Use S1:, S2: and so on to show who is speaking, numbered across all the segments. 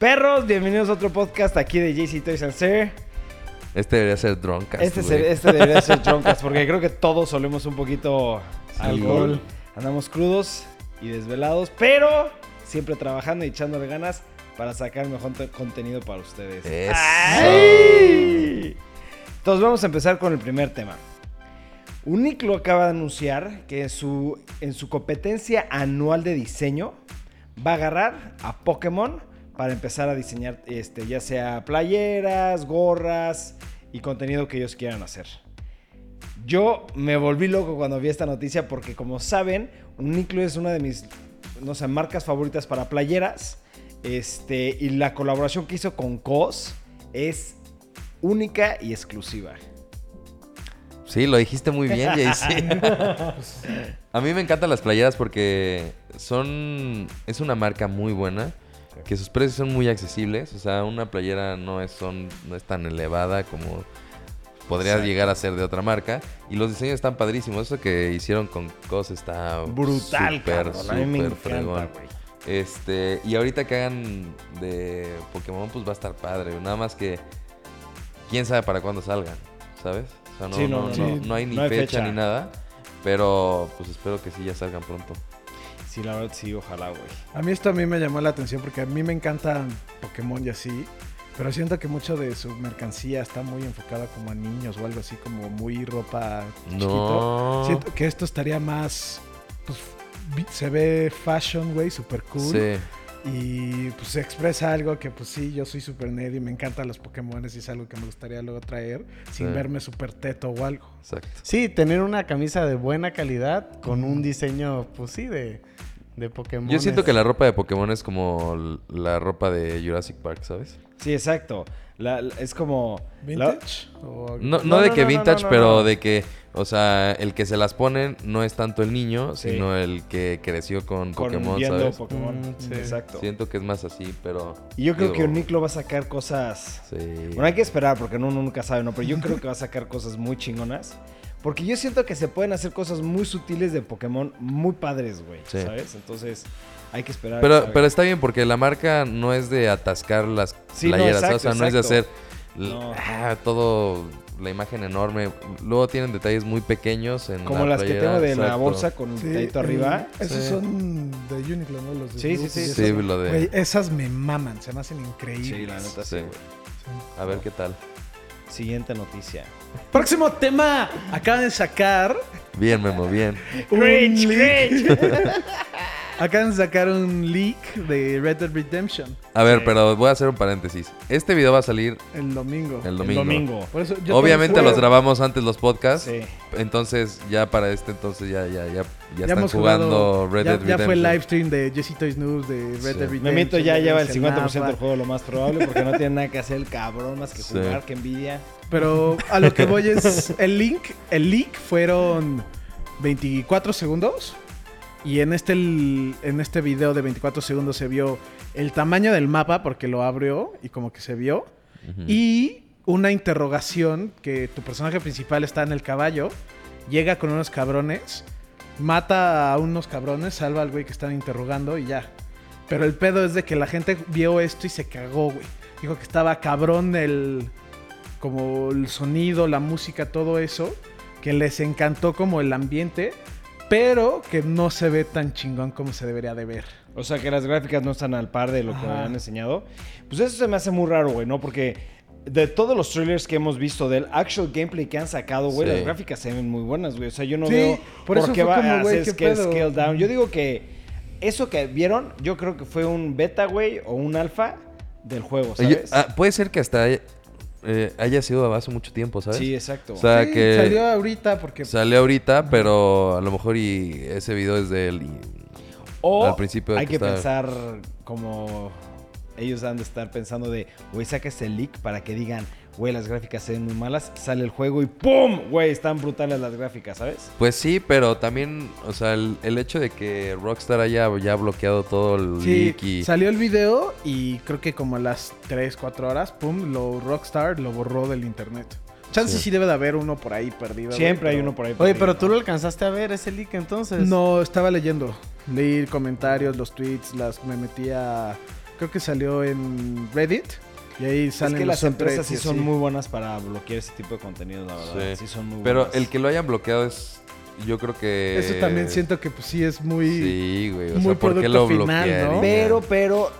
S1: Perros, bienvenidos a otro podcast aquí de JC Toys and Sir.
S2: Este debería ser Drunkcast.
S1: Este,
S2: güey.
S1: se- este debería ser Drunkcast porque creo que todos solemos un poquito alcohol. Andamos crudos y desvelados, pero siempre trabajando y echándole ganas para sacar mejor te- contenido para ustedes.
S2: Eso.
S1: ¡Ay! Entonces vamos a empezar con el primer tema. Uniqlo acaba de anunciar que su, en su competencia anual de diseño va a agarrar a Pokémon para empezar a diseñar este, ya sea playeras, gorras y contenido que ellos quieran hacer. Yo me volví loco cuando vi esta noticia porque como saben, Uniqlo es una de mis no sé, marcas favoritas para playeras. Este, y la colaboración que hizo con COS es única y exclusiva.
S2: Sí, lo dijiste muy bien, JC. A mí me encantan las playeras porque son. Es una marca muy buena. Que sus precios son muy accesibles. O sea, una playera no es, son, no es tan elevada como podría
S1: Exacto.
S2: llegar a ser de otra marca. Y los diseños están padrísimos. Eso que hicieron con COS está
S1: Brutal,
S2: súper
S1: encanta,
S2: fregón. Este, y ahorita que hagan de Pokémon, pues va a estar padre. Nada más que. Quién sabe para cuándo salgan, ¿sabes? O sea, no,
S1: Sí, no,
S2: no,
S1: no,
S2: hay ni
S1: No hay
S2: fecha,
S1: fecha.
S2: ni nada. Pero pues espero que sí ya salgan pronto.
S1: Sí, la verdad sí, ojalá, güey.
S3: A mí esto a mí me llamó la atención porque a mí me encantan Pokémon y así, pero siento que mucho de su mercancía está muy enfocada como a niños o algo así como muy ropa chiquito.
S2: No.
S3: Siento que esto estaría más, pues se ve fashion, güey, super cool.
S2: Sí.
S3: Y pues se expresa algo que pues sí, yo soy super nerd y me encantan los Pokémon y es algo que me gustaría luego traer sin
S2: Sí.
S3: verme super teto o algo.
S2: Exacto.
S4: Sí, tener una camisa de buena calidad con un diseño, pues sí, de, de Pokémon.
S2: Yo siento que la ropa de Pokémon es como la ropa de Jurassic Park, ¿sabes?
S1: Sí, exacto. La- la- es como... la-
S3: ¿Vintage? O-
S2: No, no,
S1: No,
S2: de
S1: no,
S2: que vintage,
S1: no, no,
S2: pero
S1: no.
S2: de que, o sea, el que se las ponen no es tanto el niño,
S1: Sí.
S2: sino el que creció con,
S1: con
S2: Pokémon,
S1: viendo
S2: ¿sabes?
S1: Pokémon.
S4: Mm, sí.
S1: Exacto.
S2: Siento que es más así, pero...
S1: Y yo creo
S2: digo,
S1: que Uniqlo va a sacar cosas...
S2: Sí.
S1: Bueno, hay que esperar porque uno nunca sabe, ¿no? Pero yo creo que va a sacar cosas muy chingonas. Porque yo siento que se pueden hacer cosas muy sutiles de Pokémon muy padres, güey.
S2: Sí.
S1: ¿Sabes? Entonces, hay que esperar.
S2: Pero, pero está bien porque la marca no es de atascar las
S1: Sí, no,
S2: playeras,
S1: exacto,
S2: o sea, no es de hacer
S1: No.
S2: ah, todo la imagen enorme. Luego tienen detalles muy pequeños en
S1: Como
S2: la
S1: las que tengo de la bolsa con el
S3: Sí,
S1: dedito arriba.
S3: Esos
S2: Sí.
S3: son de Uniqlo, ¿no? Los de
S1: Sí, sí, sí.
S3: esos.
S2: Sí, lo de...
S3: Güey, esas me maman, se me hacen increíbles.
S1: Sí, la neta sí,
S2: Sí.
S1: güey.
S2: A ver qué tal.
S1: Siguiente noticia.
S3: Próximo tema. Acaban de sacar.
S2: Bien, Memo, bien.
S3: un
S1: Cringe,
S3: leak. Acaban de sacar un leak de Red Dead Redemption
S2: A ver,
S1: Sí.
S2: pero voy a hacer un paréntesis. Este video va a salir
S3: el domingo.
S2: el
S1: El
S2: domingo.
S1: domingo.
S3: Por eso yo
S2: Obviamente los grabamos antes los podcasts.
S1: Sí.
S2: Entonces, ya para este entonces ya, ya, ya, ya,
S3: Ya
S2: están
S3: hemos
S2: jugando
S3: jugado-
S2: Red
S3: ya,
S2: Dead
S3: ya
S2: Redemption.
S3: fue el live stream de Jesse Toys News de Red
S2: Sí.
S3: Dead Redemption.
S1: Memito ya
S3: de
S1: lleva el
S3: Luis
S1: 50% del juego, lo más probable, porque no tiene nada que hacer el cabrón más que
S2: Sí.
S1: jugar, que envidia.
S3: Pero a lo que voy es el link, el leak fueron 24 segundos y en este en este video de 24 segundos se vio el tamaño del mapa porque lo abrió y como que se vio y una interrogación que tu personaje principal está en el caballo, llega con unos cabrones, mata a unos cabrones, salva al güey que están interrogando y ya. Pero el pedo es de que la gente vio esto y se cagó, güey. Dijo que estaba cabrón el como el sonido, la música, todo eso, que les encantó como el ambiente, pero que no se ve tan chingón como se debería de ver.
S1: O sea, que las gráficas no están al par de lo que
S3: Ajá.
S1: han enseñado. Pues eso se me hace muy raro, güey, ¿no? Porque de todos los trailers que hemos visto del actual gameplay que han sacado, güey,
S2: Sí.
S1: las gráficas se ven muy buenas, güey. O sea, yo no
S3: Sí,
S1: veo
S3: por eso
S1: qué va
S3: como,
S1: a hacer
S3: ¿qué
S1: scale, down. Yo digo que eso que vieron, yo creo que fue un beta, güey, o un alfa del juego, ¿sabes?
S2: ah, puede ser que hasta eh, haya sido hace mucho tiempo, ¿sabes?
S1: sí, exacto.
S2: O sea,
S3: Sí,
S2: que
S3: salió ahorita porque
S2: salió ahorita, pero a lo mejor y ese video es de él. y-
S1: o
S2: al principio
S1: hay
S2: que
S1: pensar como ellos han de estar pensando de, güey, saca este leak para que digan, güey, las gráficas se ven muy malas, sale el juego y ¡pum! Güey, están brutales las gráficas, ¿sabes?
S2: Pues sí, pero también, o sea, el, el hecho de que Rockstar haya ya bloqueado todo el
S3: Sí,
S2: leak y...
S3: salió el video y creo que como a las 3, 4 horas, pum, lo Rockstar lo borró del internet. Chance sí,
S2: Sí.
S3: debe de haber uno por ahí perdido.
S1: Siempre hay
S3: pero-
S1: uno por ahí.
S4: Oye,
S1: perdido,
S4: pero
S1: ¿no?
S4: tú lo alcanzaste a ver ese leak entonces.
S3: No, estaba leyendo. Leí comentarios, los tweets, las me metí a creo que salió en Reddit. Y ahí
S1: Es
S3: salen
S1: que
S3: los
S1: las empresas sí son muy buenas para bloquear ese tipo de contenido, la verdad. Sí,
S2: Sí.
S1: son muy
S2: Pero
S1: buenas.
S2: el que lo hayan bloqueado es. Yo creo que.
S3: Eso también siento que pues sí es muy...
S2: Sí, güey. O
S3: muy
S2: sea, ¿por qué lo
S3: final? ¿no?
S1: Pero, pero,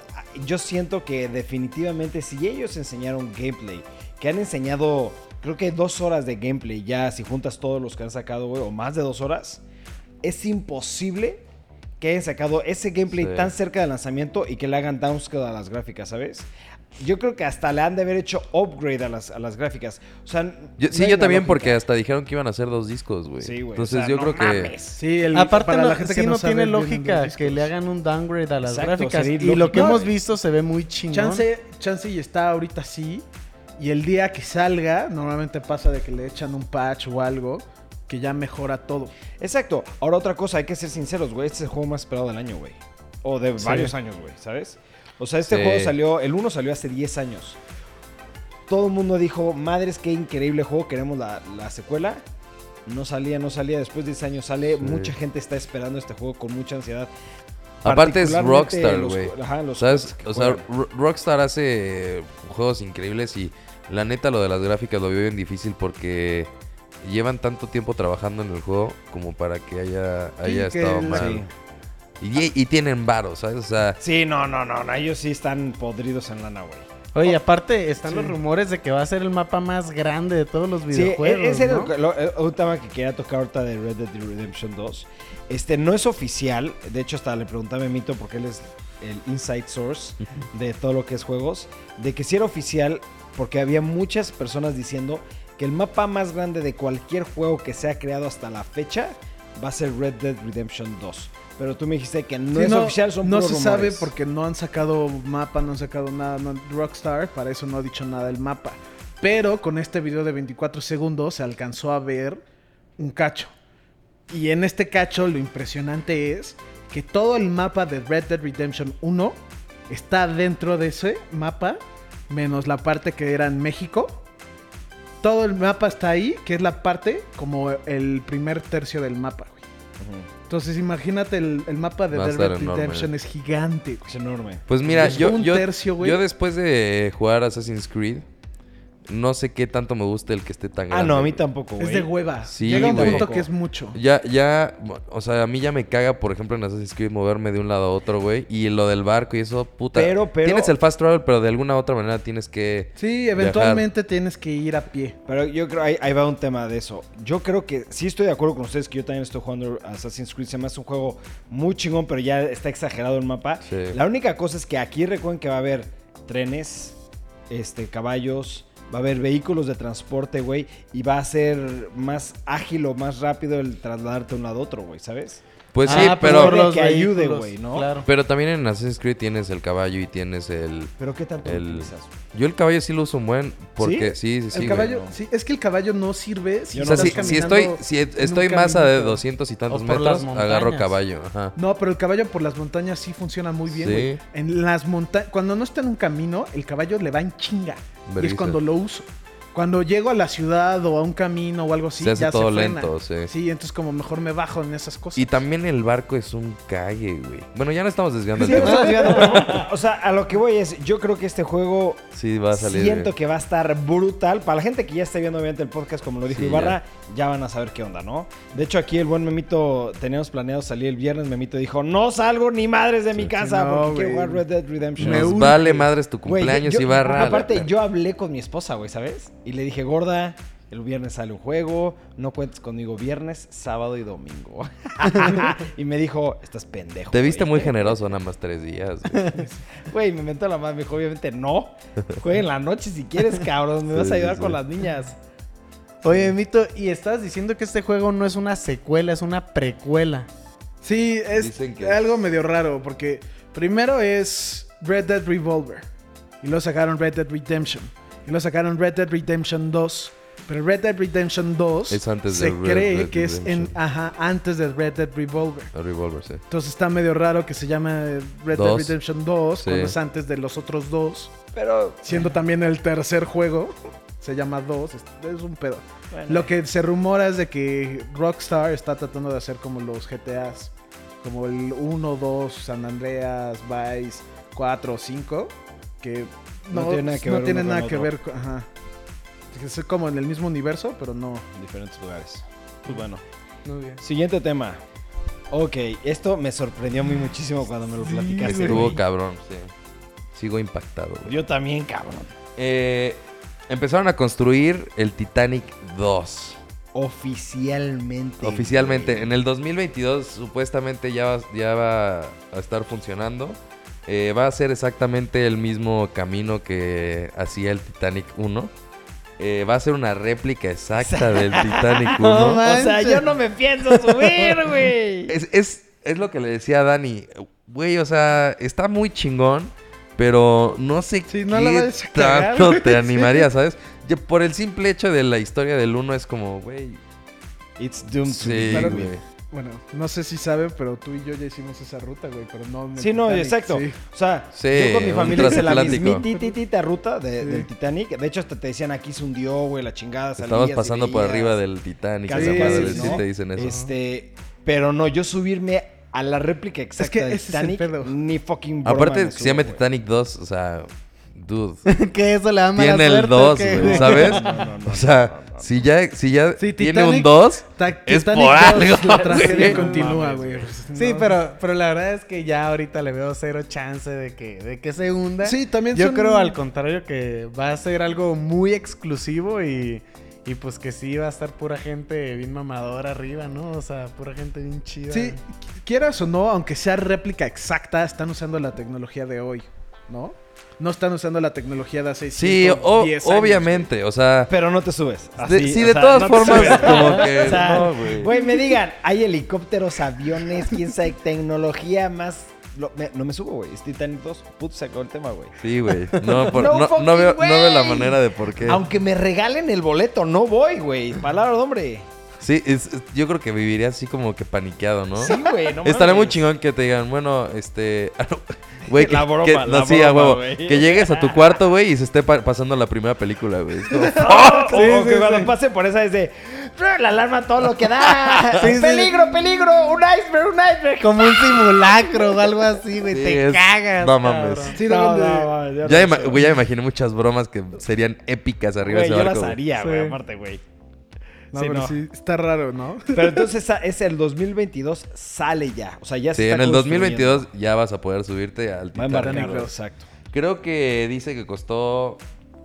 S1: yo siento que definitivamente si ellos enseñaron gameplay, que han enseñado, creo que dos horas de gameplay ya, si juntas todos los que han sacado, güey, o más de dos horas, es imposible que hayan sacado ese gameplay
S2: Sí.
S1: tan cerca del lanzamiento y que le hagan downscale a las gráficas, ¿sabes? Yo creo que hasta le han de haber hecho upgrade a las, a las gráficas. O sea,
S2: Yo-
S1: no
S2: sí, yo también,
S1: lógica.
S2: porque hasta dijeron que iban a hacer dos discos, güey.
S1: Sí, güey.
S2: Entonces
S1: o sea,
S2: yo
S1: no
S2: creo que.
S3: Sí, el,
S4: Aparte,
S3: para
S4: no,
S3: la gente
S4: sí
S3: que no, sabe,
S4: tiene lógica que le hagan un downgrade a las
S1: Exacto,
S4: gráficas. Y lo que
S1: No,
S4: hemos visto se ve muy chingón.
S3: Chance, chance y está ahorita sí. Y el día que salga, normalmente pasa de que le echan un patch o algo que ya mejora todo.
S1: Exacto. Ahora otra cosa, hay que ser sinceros, güey. Este es el juego más esperado del año, güey. O de
S3: Sí.
S1: varios años, güey, ¿sabes? O sea, este
S2: Sí.
S1: juego salió, el 1 salió hace 10 años. Todo el mundo dijo, madres, qué increíble juego, queremos la, la secuela. No salía, no salía. Después de 10 años sale.
S2: Sí.
S1: Mucha gente está esperando este juego con mucha ansiedad.
S2: Aparte es Rockstar, güey.
S1: ajá, los
S2: ¿Sabes? O sea, Rockstar hace juegos increíbles y la neta lo de las gráficas lo veo bien difícil porque llevan tanto tiempo trabajando en el juego como para que haya, haya estado mal. Y, y tienen varos, ¿sabes? O sea,
S1: Sí, no, no, no, no. Ellos sí están podridos en lana, güey.
S4: Oye, aparte están
S3: Sí.
S4: los rumores de que va a ser el mapa más grande de todos los
S1: Sí,
S4: videojuegos.
S1: ese era
S4: ¿no?
S1: lo- lo- el- un tema que quería tocar ahorita de Red Dead Redemption 2. Este no es oficial, de hecho hasta le preguntaba a Mito porque él es el inside source de todo lo que es juegos, de que si era oficial porque había muchas personas diciendo que el mapa más grande de cualquier juego que se ha creado hasta la fecha va a ser Red Dead Redemption 2. Pero tú me dijiste que no
S3: Sí,
S1: es oficial, son
S3: no se sabe
S1: rumores.
S3: porque no han sacado mapa, no han sacado nada. no- Rockstar, para eso no ha dicho nada el mapa. Pero con este video de 24 segundos se alcanzó a ver un cacho. Y en este cacho lo impresionante es que todo el mapa de Red Dead Redemption 1 está dentro de ese mapa, menos la parte que era en México. Todo el mapa está ahí, que es la parte como el primer tercio del mapa, güey.
S1: Ujú.
S3: Entonces imagínate el, el mapa de Red Dead. Redemption es gigante, güey.
S1: Es enorme.
S2: pues mira,
S3: Es
S2: yo,
S3: un
S2: yo,
S3: tercio,
S2: yo después de jugar Assassin's Creed, no sé qué tanto me gusta el que esté tan
S1: Ah,
S2: grande.
S1: no, a mí tampoco, güey.
S3: Es de hueva.
S2: Sí,
S3: Llega un
S2: güey.
S3: punto que es mucho.
S2: Ya, ya, o sea, a mí ya me caga, por ejemplo, en Assassin's Creed moverme de un lado a otro, güey. Y lo del barco y eso, puta.
S1: Pero, pero-
S2: Tienes el fast travel, pero de alguna otra manera tienes que...
S3: Sí, eventualmente tienes que ir a pie.
S1: Pero yo creo, ahí, ahí va un tema de eso. Yo creo que sí estoy de acuerdo con ustedes que yo también estoy jugando Assassin's Creed. Se me hace un juego muy chingón, pero ya está exagerado el mapa.
S2: Sí.
S1: La única cosa es que aquí recuerden que va a haber trenes, este, caballos, va a haber vehículos de transporte, güey, y va a ser más ágil o más rápido el trasladarte de un lado a otro, güey, ¿sabes?
S2: Pues sí,
S4: Ah,
S2: pero...
S1: por
S4: los
S1: que ayude, güey, ¿no?
S4: Claro.
S2: Pero también en Assassin's Creed tienes el caballo y tienes el...
S1: Pero ¿qué tanto lo
S2: El-
S1: utilizas?
S2: Yo el caballo sí lo uso un buen, porque sí, sí, sí,
S3: el caballo,
S1: no.
S3: sí, es que el caballo no sirve si
S1: Yo
S2: O sea,
S3: estás
S2: si, estoy, si estoy más a de
S3: caminito.
S2: 200 y tantos metros, agarro caballo. Ajá.
S3: No, pero el caballo por las montañas sí funciona muy bien,
S2: Sí.
S3: güey. En las montañas, cuando no está en un camino, el caballo le va en chinga. Y es cuando lo uso. Cuando llego a la ciudad o a un camino o algo así,
S2: Se hace
S3: ya
S2: todo
S3: se frena.
S2: lento, sí.
S3: Sí, entonces como mejor me bajo en esas cosas.
S2: Y también el barco es un cague, güey. Bueno, ya no estamos desviando
S1: Sí,
S2: el tema.
S1: desviando, pero, o sea, a lo que voy es, yo creo que este juego
S2: Sí, va a salir.
S1: Siento que va a estar brutal. Para la gente que ya está viendo obviamente el podcast, como lo dijo
S2: Sí,
S1: Ibarra, ya. van a saber qué onda, ¿no? De hecho, aquí el buen Memito, teníamos planeado salir el viernes. Memito dijo, no salgo ni madres de mi casa
S3: no,
S1: porque quiero
S3: güey.
S1: jugar Red Dead Redemption.
S2: Nos vale madres tu
S1: Güey,
S2: cumpleaños,
S1: yo-
S2: Ibarra.
S1: Aparte, yo hablé con mi esposa, güey, ¿sabes? Y le dije, gorda, el viernes sale un juego, no cuentes conmigo viernes, sábado y domingo. y me dijo, estás pendejo.
S2: Te viste
S1: güey".
S2: muy generoso nada más tres días. güey.
S1: Güey, me inventó la madre. Me dijo, obviamente, no. Juega en la noche si quieres, cabrón. Me vas a ayudar
S2: sí,
S1: con
S2: sí.
S1: las niñas.
S4: Oye, Mito, y estás diciendo que este juego no es una secuela, es una precuela.
S3: Sí, es
S2: que-
S3: algo medio raro porque primero es Red Dead Revolver y luego sacaron Red Dead Redemption y luego sacaron Red Dead Redemption 2. Pero Red Dead Redemption 2
S2: Es antes
S3: se
S2: de Red
S3: cree que es en, ajá, antes de Red Dead Revolver.
S2: El Revolver, sí.
S3: Entonces está medio raro que se llame Red Dead. Redemption 2
S2: Sí.
S3: cuando es antes de los otros dos.
S1: Pero,
S3: Siendo también el tercer juego, se llama 2, es, es un pedo.
S1: bueno,
S3: Lo que se rumora es de que Rockstar está tratando de hacer como los GTAs, como el 1, 2, San Andreas, Vice, 4 o 5 que
S1: No
S3: no,
S1: tiene nada que
S3: no
S1: ver uno con
S3: nada que ver con... Ajá. Es como en el mismo universo, pero no.
S1: En diferentes lugares. Pues bueno.
S4: Muy bien.
S1: Siguiente tema. Ok, esto me sorprendió muy muchísimo cuando me lo platicaste.
S2: Estuvo
S1: güey.
S2: cabrón, sí. Sigo impactado, güey.
S1: Yo también, cabrón.
S2: Eh, empezaron a construir el Titanic 2.
S1: Oficialmente.
S2: Oficialmente.
S1: güey.
S2: En el 2022 supuestamente ya va, ya va a estar funcionando. Eh, va a ser exactamente el mismo camino que hacía el Titanic 1. Eh, va a ser una réplica exacta del Titanic 1.
S4: No
S1: O sea, yo no me pienso subir, güey.
S2: Es, es, es lo que le decía a Dani. Güey, o sea, está muy chingón, pero no sé
S3: Sí,
S2: qué
S3: no cagar,
S2: tanto te
S3: sí.
S2: animaría, ¿sabes? Por el simple hecho de la historia del 1 es como, güey.
S1: It's doomed to
S2: Sí,
S1: be.
S3: Bueno, no sé si saben, pero tú y yo ya hicimos esa ruta, güey, pero no... en el
S1: Sí, no,
S3: Titanic,
S1: exacto.
S3: sí.
S1: O sea,
S2: Sí,
S1: yo con mi familia hice la mismititita ruta de-
S3: Sí.
S1: del Titanic. De hecho, hasta te decían aquí se hundió, güey, la chingada. Salías y
S2: pasando por arriba del Titanic.
S1: casi,
S2: esa madre,
S1: casi,
S2: sí
S1: ¿no?
S2: te dicen eso.
S1: Este, pero no, yo subirme a la réplica exacta
S3: que es el
S1: Titanic, ni fucking broma
S2: Aparte, se llama. Titanic 2, o sea, dude.
S4: que eso le da mala
S2: Tiene el
S4: suerte,
S2: 2,
S4: ¿o qué,
S2: güey, ¿sabes?
S1: No, no, no,
S2: o sea,
S1: no, no, no.
S2: si ya, si ya
S3: Sí,
S2: tiene un
S3: Titanic-
S2: 2,
S3: Ta-
S2: Es
S3: Titanic
S2: por
S3: 2,
S2: algo,
S3: La tragedia
S2: güey.
S3: continúa, güey.
S4: Sí,
S3: No.
S4: pero, pero la verdad es que ya ahorita le veo cero chance de que, de que se hunda.
S3: Sí, también
S4: Yo
S3: son-
S4: creo al contrario que va a ser algo muy exclusivo y, y pues que sí va a estar pura gente bien mamadora arriba, ¿no? O sea, pura gente bien chida.
S3: Sí, qu- quieras o no, aunque sea réplica exacta, están usando la tecnología de hoy, ¿no? No están usando la tecnología de hace
S2: sí, o-
S3: 110 años,
S2: obviamente, o sea,
S1: Pero no te subes.
S2: de-
S1: Así,
S2: sí,
S1: o
S2: de
S1: sea,
S2: todas
S1: no
S2: formas, como que,
S1: O sea,
S2: no, güey.
S1: Güey, me digan, hay helicópteros, aviones, quién sabe, tecnología más. lo- me- no me subo, güey. Es Titanic 2. Puto, se acabó el tema, güey.
S2: Sí, güey. No, por-
S1: No
S2: no, no veo, no veo la manera de por qué.
S1: Aunque me regalen el boleto, no voy, güey. Palabra de hombre.
S2: Sí, es- yo creo que viviría así como que paniqueado, ¿no?
S1: Sí, güey, no
S2: Estaría muy chingón que te digan, bueno, este... Güey, que,
S1: La broma,
S2: que-
S1: la
S2: no, sí, a
S1: broma,
S2: huevo.
S1: güey.
S2: Que llegues a tu cuarto, güey, y se esté pa- pasando la primera película, güey. Es como,
S1: o
S3: Sí,
S1: o
S3: sí,
S1: que cuando
S3: sí.
S1: pase por esa es de. La alarma todo lo que da.
S4: Sí, sí.
S1: peligro, peligro. Un iceberg, un iceberg.
S4: Como un simulacro o algo así, güey.
S2: Sí,
S4: te
S2: es-
S4: cagas.
S2: no mames.
S3: Sí,
S1: No, no, no, yo
S2: ya,
S1: sé,
S2: güey, ya me imaginé muchas bromas que serían épicas arriba
S1: Güey,
S2: de ese
S1: yo
S2: barco.
S1: las
S2: güey.
S1: haría, güey,
S3: Sí.
S1: aparte, güey.
S3: No,
S1: Sí,
S3: pero
S1: no.
S3: sí, está raro, ¿no?
S1: Pero entonces esa- es el 2022, sale ya. O sea, ya se
S2: Sí,
S1: está
S2: en el
S1: construyendo.
S2: 2022 ya vas a poder subirte al
S1: Va a
S2: Titanic.
S1: exacto.
S2: Creo que dice que costó,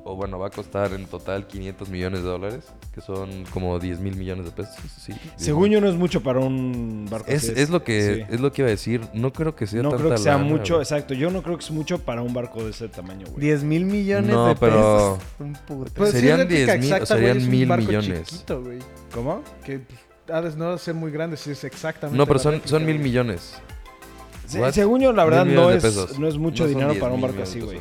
S2: o bueno, va a costar en total 500 millones de dólares, que son como 10 mil millones de pesos. Sí, 10
S1: Según yo no es mucho para un barco
S2: Es,
S1: así.
S2: es lo que
S1: Sí.
S2: es lo que iba a decir. No creo que sea
S1: No
S2: tanta
S1: creo que sea
S2: lana,
S1: mucho,
S2: güey.
S1: exacto. Yo no creo que es mucho para un barco de ese tamaño, güey.
S4: 10 mil millones
S2: No,
S4: de
S2: pero-
S4: pesos. Un puto.
S3: Pues
S2: Serían
S3: réplica
S2: 10 mil
S3: exacta,
S2: serían
S3: es un
S2: mil
S3: barco
S2: millones.
S3: chiquito, güey.
S1: ¿Cómo?
S3: Que ha de no ser muy grande si es exactamente.
S2: No, pero son,
S3: réplica,
S2: son mil millones.
S1: Según yo, la verdad, no es, no es mucho
S2: No
S1: dinero
S2: 10
S1: para un barco así, güey.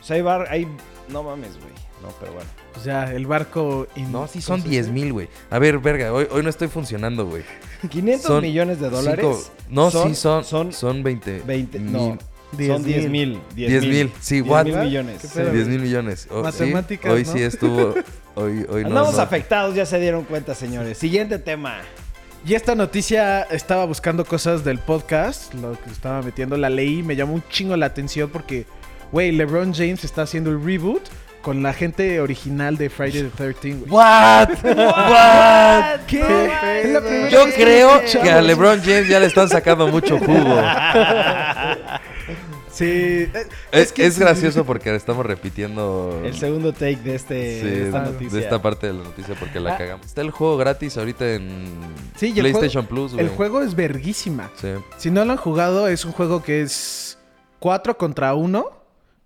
S1: O sea, hay bar... Hay... No mames, güey. No, pero bueno.
S3: O sea, el barco. in-
S2: No, sí son
S3: ¿cómo se
S2: 10
S3: dice?
S2: mil, güey. A ver, verga, hoy, hoy no estoy funcionando, güey.
S1: 500
S2: Son
S1: millones de dólares.
S2: Cinco- no, sí, son,
S1: Son,
S2: son 20.
S1: 20.
S2: mil-
S1: No, son 10
S4: mil.
S1: mil.
S2: 10 mil. Sí,
S1: 10
S2: what?
S1: mil millones.
S3: ¿Qué
S1: Sí.
S3: pedo?
S2: 10 mil millones. Oh, ¿sí?
S3: Matemáticas,
S2: Hoy
S3: ¿no?
S2: sí estuvo. Hoy, hoy no.
S1: Andamos
S2: no.
S1: afectados, ya se dieron cuenta, señores. Siguiente tema.
S3: Y esta noticia estaba buscando cosas del podcast, lo que estaba metiendo, la leí, me llamó un chingo la atención porque, güey, LeBron James está haciendo el reboot con la gente original de Friday the 13, güey.
S2: What? What?
S3: ¿Qué?
S1: ¿Qué?
S3: Es la primera
S2: Yo creo que a. LeBron James ya le están sacando mucho jugo.
S3: Sí, eh,
S2: Es,
S3: que
S2: es
S3: sí.
S2: gracioso porque estamos repitiendo
S1: El segundo take de, este,
S2: sí,
S1: de esta noticia.
S2: de esta parte de la noticia porque la
S3: Ah.
S2: cagamos. Está el juego gratis ahorita en
S3: Sí, y el
S2: PlayStation
S3: juego-
S2: Plus, güey.
S3: El juego es verguísima.
S2: Sí.
S3: Si no lo han jugado, es un juego que es 4 contra 1.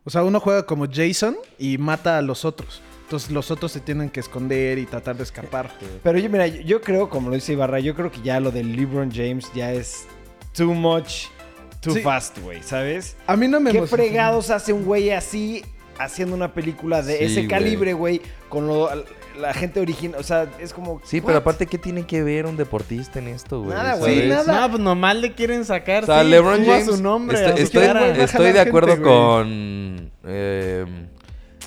S3: O sea, uno juega como Jason y mata a los otros. Entonces los otros se tienen que esconder y tratar de escapar.
S1: Pero yo, mira, yo, creo, como lo dice Ibarra, yo creo que ya lo de LeBron James ya es too much, too
S3: Sí.
S1: fast, güey, ¿sabes?
S3: A mí no me
S1: ¿Qué
S3: emociona.
S1: fregados hace un güey así haciendo una película de
S2: Sí,
S1: ese calibre, güey, con lo- la gente original? O sea, es como...
S2: Sí,
S1: ¿what?
S2: pero aparte, ¿qué tiene que ver un deportista en esto, güey?
S1: Nada, güey.
S3: Sí, nada.
S4: No, pues nomás le quieren sacar.
S2: O sea,
S4: sí,
S2: LeBron James.
S4: su nombre.
S2: estoy,
S4: a su
S2: estoy-
S4: cara.
S2: estoy de acuerdo
S3: gente,
S2: con. eh,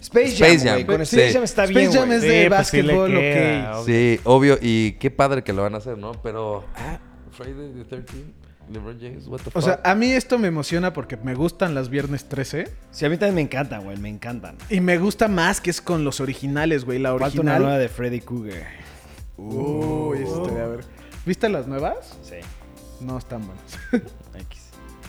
S1: Space Jam,
S2: Space Jam,
S1: Con
S2: sí.
S1: Space Jam está
S3: Space
S1: bien,
S3: Jam es
S4: Sí,
S3: de
S4: pues sí
S3: básquetbol,
S4: queda, obvio.
S2: sí, obvio. Y qué padre que lo van a hacer, ¿no? Pero. Ah, Friday the 13 LeBron James, what the
S3: O
S2: fuck.
S3: sea, a mí esto me emociona porque me gustan las viernes 13.
S1: Sí, a mí también me encantan, güey, me encantan.
S3: Y me gusta más que es con los originales, güey. La
S1: Falta una nueva
S3: original.
S1: de Freddy Krueger.
S3: Uy, este, a ver. ¿Viste las nuevas?
S1: Sí,
S3: No están buenas.
S1: X.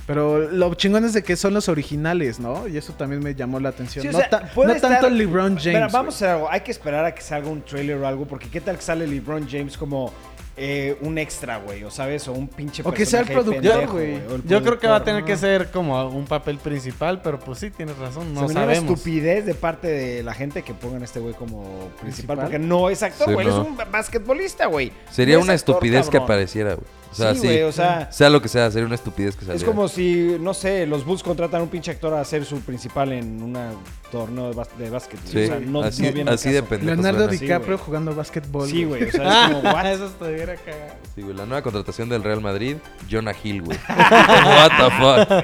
S3: Pero lo chingón es de que son los originales, ¿no? Y eso también me llamó la atención.
S1: Sí, o
S3: no
S1: sea,
S3: ta-
S1: puede
S3: no
S1: estar-
S3: tanto LeBron James.
S1: Pero vamos a hacer algo. Hay que esperar a que salga un trailer o algo. Porque qué tal que sale LeBron James como eh, un extra, güey. O sabes, o un pinche
S3: O que sea el productor, güey.
S4: Yo creo que va a tener que ser como un papel principal, pero pues sí, tienes razón, no
S1: Se hace una
S4: sabemos.
S1: estupidez de parte de la gente que pongan a este güey como principal,
S3: ¿Principal?
S1: porque no es actor, güey,
S2: no.
S1: es un basquetbolista, güey.
S2: Sería
S1: No es
S2: una
S1: actor,
S2: estupidez que apareciera, güey. O sea,
S1: sí,
S2: sí.
S1: güey, o sea,
S2: Sea lo que sea, sería una estupidez que saliera.
S1: es como si, no sé, los Bulls contratan a un pinche actor a ser su principal en un torneo de, bas- de básquet.
S2: Sí,
S1: o sea, no,
S2: así,
S1: no viene
S2: así de
S1: caso.
S2: pendejo.
S3: Leonardo
S2: suena.
S1: Sí,
S3: DiCaprio
S1: güey.
S3: jugando básquetbol.
S1: Sí, güey, o sea, es como, what?
S4: Eso estuviera cagado.
S2: Sí, güey, la nueva contratación del Real Madrid, Jonah Hill, güey. What the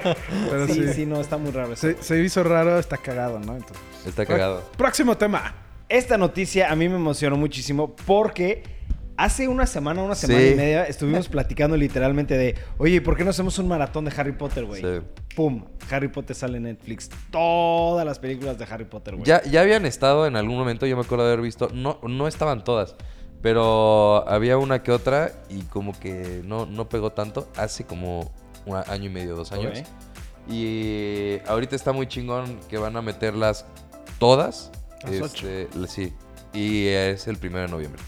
S2: fuck.
S3: Pero
S1: sí,
S3: sí.
S1: sí, no, está muy raro eso.
S3: Se, se hizo raro, está cagado, ¿no? Entonces,
S2: Está cagado.
S3: Próximo tema.
S1: Esta noticia a mí me emocionó muchísimo porque hace una semana, una semana
S2: Sí.
S1: y media estuvimos platicando literalmente de, oye, ¿por qué no hacemos un maratón de Harry Potter, güey?
S2: Sí.
S1: Pum, Harry Potter sale en Netflix. Todas las películas de Harry Potter, güey.
S2: Ya, ya habían estado en algún momento, yo me acuerdo de haber visto, no, no estaban todas, pero había una que otra y como que no, no pegó tanto hace como un año y medio, dos años. Y ahorita está muy chingón que van a meterlas todas.
S3: Las
S2: Este, sí. Y es el primero de noviembre.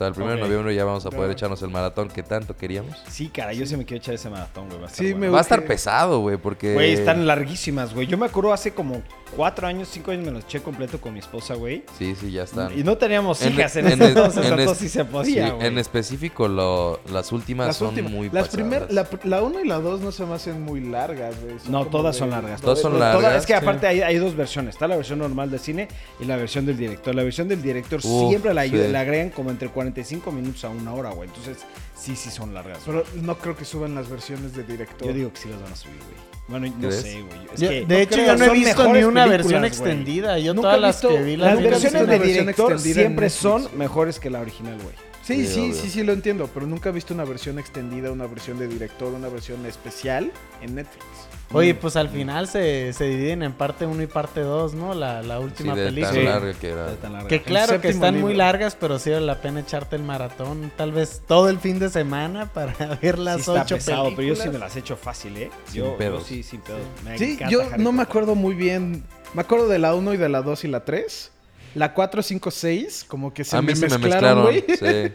S2: O sea, el primero
S1: Ok.
S2: de noviembre ya vamos a poder echarnos el maratón que tanto queríamos.
S1: Sí, cara, yo sí me quiero echar ese maratón, güey. Va a estar
S3: Sí,
S1: bueno.
S3: me
S2: Va a estar pesado, güey, porque...
S1: Güey, están larguísimas, güey. Yo me acuerdo hace como cuatro años, cinco años me los eché completo con mi esposa, güey.
S2: Sí, sí, ya están.
S1: Y no teníamos
S2: En-
S1: hijas en,
S2: en-
S1: ese entonces,
S2: en-
S1: entonces sí se podía,
S2: Sí,
S1: güey.
S2: en específico lo- las últimas
S3: Las
S2: son
S3: últimas.
S2: muy
S3: las
S2: pesadas.
S3: primer, la, la 1 y la 2 no se me hacen muy largas, güey. Son
S1: No, todas
S3: de-
S1: son largas.
S2: Todas son
S1: Todas-
S2: largas,
S1: es que
S4: sí.
S1: aparte hay, hay dos versiones. Está la versión normal de cine y la versión del director. La versión del director
S2: Uf,
S1: siempre la,
S2: sí.
S1: le agregan como entre 45 minutos a una hora, güey. Entonces, sí, sí son largas.
S3: Pero no creo que suban las versiones de director.
S1: Yo digo que sí las van a subir, güey. Bueno, no
S2: ¿Crees?
S1: sé, güey. Es
S4: Yo-
S1: que
S4: de hecho,
S1: creo,
S4: yo no he visto ni una versión extendida. Yo
S3: Nunca
S4: todas
S3: he
S4: las que vi
S3: las
S1: Las versiones de director siempre son mejores que la original, güey.
S3: Sí,
S2: Sí,
S3: sí,
S2: obvio.
S3: sí, sí, lo entiendo. Pero nunca he visto una versión extendida, una versión de director, una versión especial en Netflix.
S4: Oye, pues al final se, se dividen en parte 1 y parte 2, ¿no? La, la
S2: Sí,
S4: última
S2: de
S4: película.
S2: tan larga que era.
S1: Está tan larga.
S4: Que claro que están muy
S3: libro.
S4: largas, pero sí vale la pena echarte el maratón. Tal vez todo el fin de semana para ver
S1: Sí
S4: las
S1: está
S4: ocho
S1: pesado, pero yo sí
S4: películas.
S1: me las he hecho fácil, ¿eh?
S2: Sin
S1: yo, yo
S2: pedos.
S1: sí, sin pedos. Me
S3: Sí,
S1: encanta
S3: yo
S1: Harry
S3: no me acuerdo muy bien. Me acuerdo de la 1 y de la 2 y la 3. La 4, 5, 6, como que se
S2: a mí
S3: me
S2: sí me
S3: mezclaron,
S2: mezclaron.
S3: güey.
S2: Sí.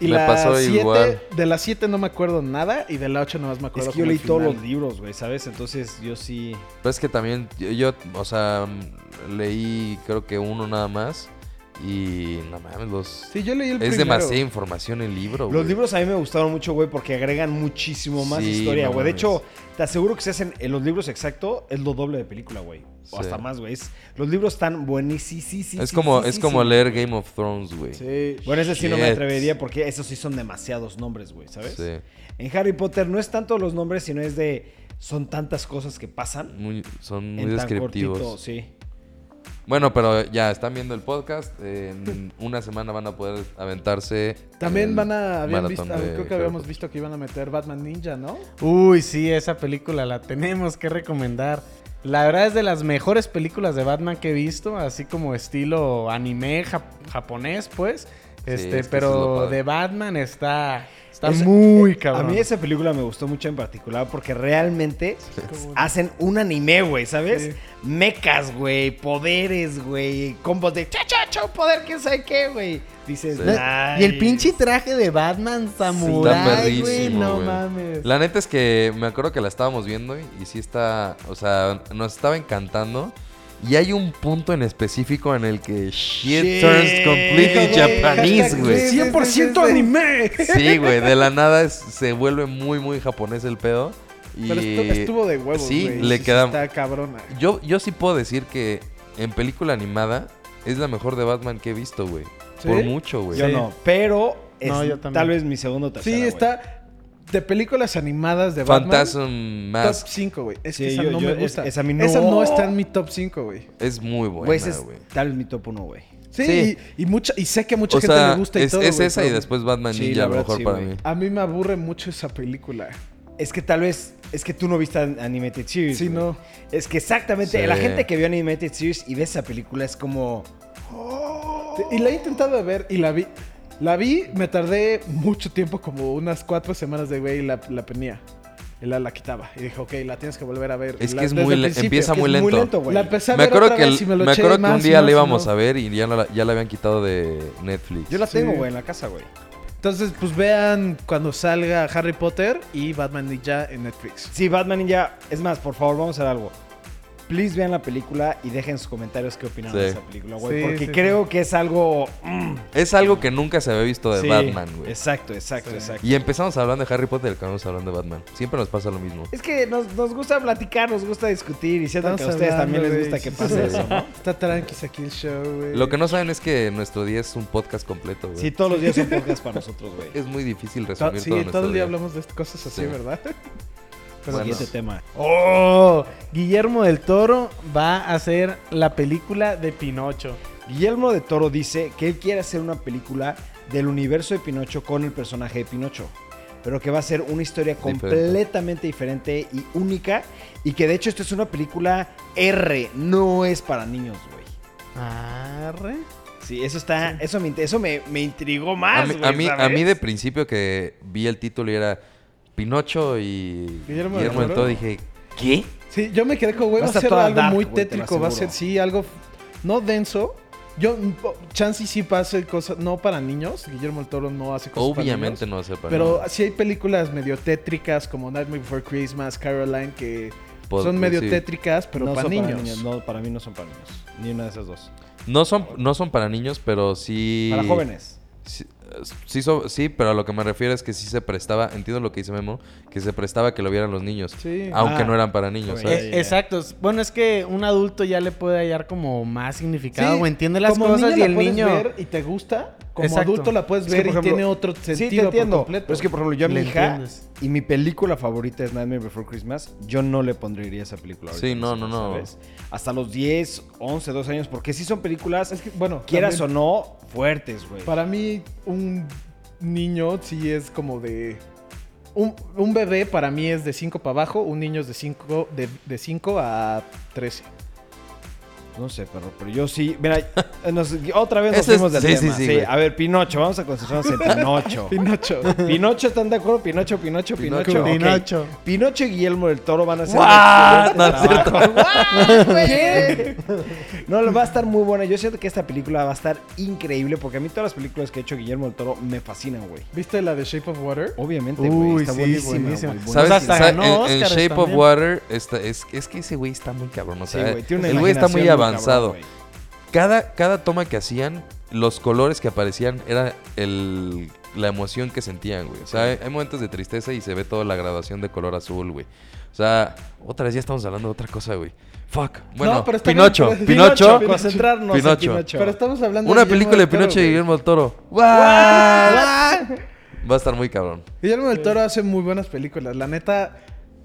S3: Y
S2: Me
S3: la
S2: pasó
S3: 7,
S2: igual.
S3: de la 7 no me acuerdo nada y de la 8 nomás me acuerdo
S1: Es que yo leí todos los libros, güey, ¿sabes? Entonces yo sí...
S2: Pero es que también yo, yo, o sea, leí creo que uno nada más. Y no mames, los...
S3: Sí, yo leí el
S2: es
S3: primero.
S2: demasiada información el libro,
S1: Los
S2: güey.
S1: libros a mí me gustaron mucho, güey, porque agregan muchísimo más
S2: Sí,
S1: historia,
S2: no
S1: güey. de
S2: mames.
S1: hecho, te aseguro que si hacen en los libros exacto, es lo doble de película, güey. O
S2: Sí.
S1: hasta más, güey. Es- Los libros están buenísimos.
S2: es como, es como leer Game of Thrones, güey.
S3: Sí.
S1: Bueno, ese sí no me atrevería porque esos sí son demasiados nombres, güey, ¿sabes?
S2: Sí.
S1: En Harry Potter no es tanto los nombres, sino es de... Son tantas cosas que pasan
S2: Muy, son muy
S1: en tan
S2: descriptivos.
S1: cortito, sí.
S2: Bueno, pero ya están viendo el podcast. En una semana van a poder aventarse.
S3: También van a... Habían visto,
S2: de
S3: creo que habíamos visto que iban a meter Batman Ninja, ¿no?
S4: Uy, sí, esa película la tenemos que recomendar. La verdad es de las mejores películas de Batman que he visto, así como estilo anime jap- japonés, pues. Este,
S2: es que eso es lo
S4: pero de Batman está, está muy
S1: A
S4: cabrón.
S1: mí esa película me gustó mucho en particular porque realmente hacen un anime, güey, ¿sabes?
S3: Sí.
S1: Mecas, güey, poderes, güey, combos de cha cha cha, poder, quién sabe qué, güey. Dices,
S2: Sí.
S4: Y el pinche traje de Batman samurai, güey, no mames.
S2: La neta es que me acuerdo que la estábamos viendo y, y sí está, o sea, nos estaba encantando. Y hay un punto en específico en el que shit,
S1: Shit,
S2: turns completely
S1: güey.
S2: Japanese, güey.
S3: Sí, 100% anime.
S2: Sí, güey, de la nada es- se vuelve muy, muy japonés el pedo. Y
S3: Pero estu- estuvo de huevos,
S2: Sí, le
S3: sí
S2: queda...
S3: Está cabrona.
S2: Yo, yo sí puedo decir que en película animada es la mejor de Batman que he visto, güey.
S3: ¿Sí?
S2: Por mucho, güey.
S1: Yo no, pero es
S4: No, yo también.
S1: tal vez mi segundo tercero.
S3: Sí, está de películas animadas de Batman.
S2: Phantasm
S3: Top
S2: Mask
S3: 5, güey. Es
S1: Sí,
S3: que esa
S1: yo-
S3: no
S1: yo-
S3: me
S1: es-
S3: gusta.
S1: esa a mí no.
S3: Esa no está en mi top 5, güey.
S2: es muy buena,
S1: es
S2: güey.
S1: tal vez mi top uno, güey.
S3: Sí,
S2: Sí.
S3: Y, y mucha, y sé que a mucha
S2: O
S3: gente
S2: sea,
S3: le gusta y
S2: es,
S3: todo.
S2: es esa y después Batman
S1: Sí,
S2: Ninja a lo mejor
S1: sí,
S2: para mí.
S3: A mí me aburre mucho esa película.
S1: Es que tal vez. Es que tú no viste An- Animated Series.
S3: Sí, no.
S1: Es que exactamente.
S2: Sí.
S1: La gente que vio Animated Series y ve esa película es como.
S3: Y la he intentado ver y la vi. La vi, me tardé mucho tiempo, como unas cuatro semanas de güey, y la, la ponía. Y la, la quitaba. Y dije, ok, la tienes que volver a ver.
S2: Es
S3: La-
S2: que es muy le- empieza
S1: Es que
S2: muy
S1: es muy
S2: lento.
S1: lento, güey.
S3: La empecé a
S2: Me
S3: ver
S2: acuerdo
S3: otra
S2: que,
S3: vez
S2: el-
S3: y me lo
S2: me
S3: eché
S2: acuerdo que un día
S3: más
S2: la íbamos
S3: no.
S2: a ver y ya, no la, ya la habían quitado de Netflix.
S1: Yo la tengo, güey, en la casa, güey.
S3: Entonces, pues vean cuando salga Harry Potter y Batman Ninja en Netflix.
S1: Sí, Batman Ninja. Es más, por favor, vamos a hacer algo. Please vean la película y dejen sus comentarios qué opinan
S2: Sí.
S1: de esa película, güey.
S3: Sí,
S1: porque
S3: sí,
S1: creo que es algo. mm,
S2: Es algo que nunca se había visto de
S1: sí,
S2: Batman, güey.
S1: Exacto, exacto,
S3: Sí.
S1: exacto.
S2: Y empezamos hablando de Harry Potter y acabamos hablando de Batman. Siempre nos pasa lo mismo.
S1: Es que nos, nos gusta platicar, nos gusta discutir y siento
S3: Estamos
S1: que a ustedes
S3: hablando,
S1: también les
S3: güey.
S1: gusta que pase
S3: sí.
S1: eso, ¿no?
S3: Está tranquis aquí el show, güey.
S2: Lo que no saben es que nuestro día es un podcast completo, güey.
S1: Sí, todos los días son podcast para nosotros, güey.
S2: Es muy difícil
S3: To-
S2: resumir
S3: Sí,
S2: todo
S3: todo,
S2: nuestro
S3: el día hablamos de cosas así,
S2: Sí.
S3: ¿verdad?
S2: Bueno.
S1: Siguiente tema.
S4: Oh, Guillermo del Toro va a hacer la película de Pinocho.
S1: Guillermo de Toro dice que él quiere hacer una película del universo de Pinocho con el personaje de Pinocho. Pero que va a ser una historia
S2: Diferente.
S1: completamente diferente y única. Y que de hecho esto es una película R, no es para niños, güey.
S4: Arre.
S1: Sí, eso está. Eso, me, eso me, me intrigó más.
S2: A mí,
S1: güey,
S2: a, mí, a mí de principio que vi el título y era Pinocho y
S3: Guillermo
S2: Guillermo,
S3: del
S2: del
S3: Toro.
S2: Dije, ¿qué?
S3: Sí, yo me quedé con, güey,
S1: Va a
S3: ser algo
S1: dark,
S3: muy tétrico, va a ser, sí, algo no denso. Yo, chance y sí pase cosas, no para niños, Guillermo el Toro no hace cosas
S2: Obviamente
S3: para niños.
S2: no va a ser para
S3: Pero
S2: niños.
S3: sí hay películas medio tétricas como Nightmare Before Christmas, Caroline, que
S2: Pod-
S3: son medio
S2: sí.
S3: tétricas, pero
S1: no
S3: para
S1: son
S3: niños.
S1: No, para mí no son para niños. Ni una de esas dos.
S2: No son, no son para niños, pero sí...
S1: Para jóvenes.
S2: Sí, sí, so- sí, pero a lo que me refiero es que sí se prestaba, entiendo lo que dice Memo, que se prestaba que lo vieran los niños,
S3: Sí.
S2: aunque
S1: Ah.
S2: no eran para niños. ¿sabes?
S4: Eh,
S1: ya.
S4: Exacto. Bueno, es que un adulto ya le puede hallar como más significado
S3: Sí,
S4: o entiende las
S3: como
S4: cosas
S3: niño
S4: y
S3: la
S4: el
S3: puedes
S4: niño.
S3: ver y te gusta, como
S4: Exacto.
S3: adulto la puedes
S1: Es que,
S3: ver y tiene otro sentido
S1: Sí, te
S3: por
S1: entiendo.
S3: completo.
S1: Pero es que, por ejemplo, yo a mi
S4: Le
S1: hija
S4: entiendes.
S1: Y mi película favorita es Nightmare Before Christmas, yo no le pondría esa película. ahorita
S2: Sí, no, no, no.
S1: ¿sabes? Hasta los 10, 11, 12 años, porque sí son películas,
S3: Es que, bueno,
S1: quieras
S3: también-
S1: o no, fuertes, güey.
S3: Para mí, un niño sí es como de. Un, un bebé para mí es de 5 para abajo, un niño es de 5 de, de cinco a 13.
S1: No sé, pero, pero yo sí. Mira, nos- otra vez nos fuimos del
S2: sí,
S1: tema.
S2: sí, sí,
S1: Sí, a ver, Pinocho, vamos a concentrarnos en Pinocho.
S3: Pinocho.
S1: Pinocho, ¿están de acuerdo? Pinocho, Pinocho, Pinocho.
S2: Pinocho.
S4: Pinocho.
S1: Pinocho y Guillermo del Toro van a un
S2: No,
S1: güey? No, va a estar muy buena. Yo siento que esta película va a estar increíble porque a mí todas las películas que ha hecho Guillermo del Toro me fascinan, güey.
S3: ¿Viste la de Shape of Water?
S1: Obviamente, güey. Está
S4: sí,
S1: buenísima,
S4: buenísima.
S1: güey,
S2: ¿Sabes?
S4: Hasta
S2: Sa-
S4: ganó
S2: en, Shape of. Water está, es, es que ese güey está muy cabrón. O
S1: Sí,
S2: sea,
S1: güey, tiene una
S2: el güey está muy
S1: imaginación
S2: avanzado.
S1: cabrón,
S2: cada, cada toma que hacían, los colores que aparecían era el, la emoción que sentían, güey. O sea, hay, hay momentos de tristeza y se ve toda la graduación de color azul, güey. O sea, otra vez ya estamos hablando de otra cosa, güey. Fuck. Bueno,
S3: No, pero
S2: Pinocho,
S3: bien, pero-
S2: Pinocho.
S3: Pinocho,
S1: Concentrarnos
S2: Pinocho.
S1: en Pinocho.
S3: Pero estamos hablando
S2: Una
S3: de
S2: película de Pinocho y. Guillermo del Toro. What? Va a estar muy cabrón.
S3: Guillermo del Toro hace muy buenas películas. La neta,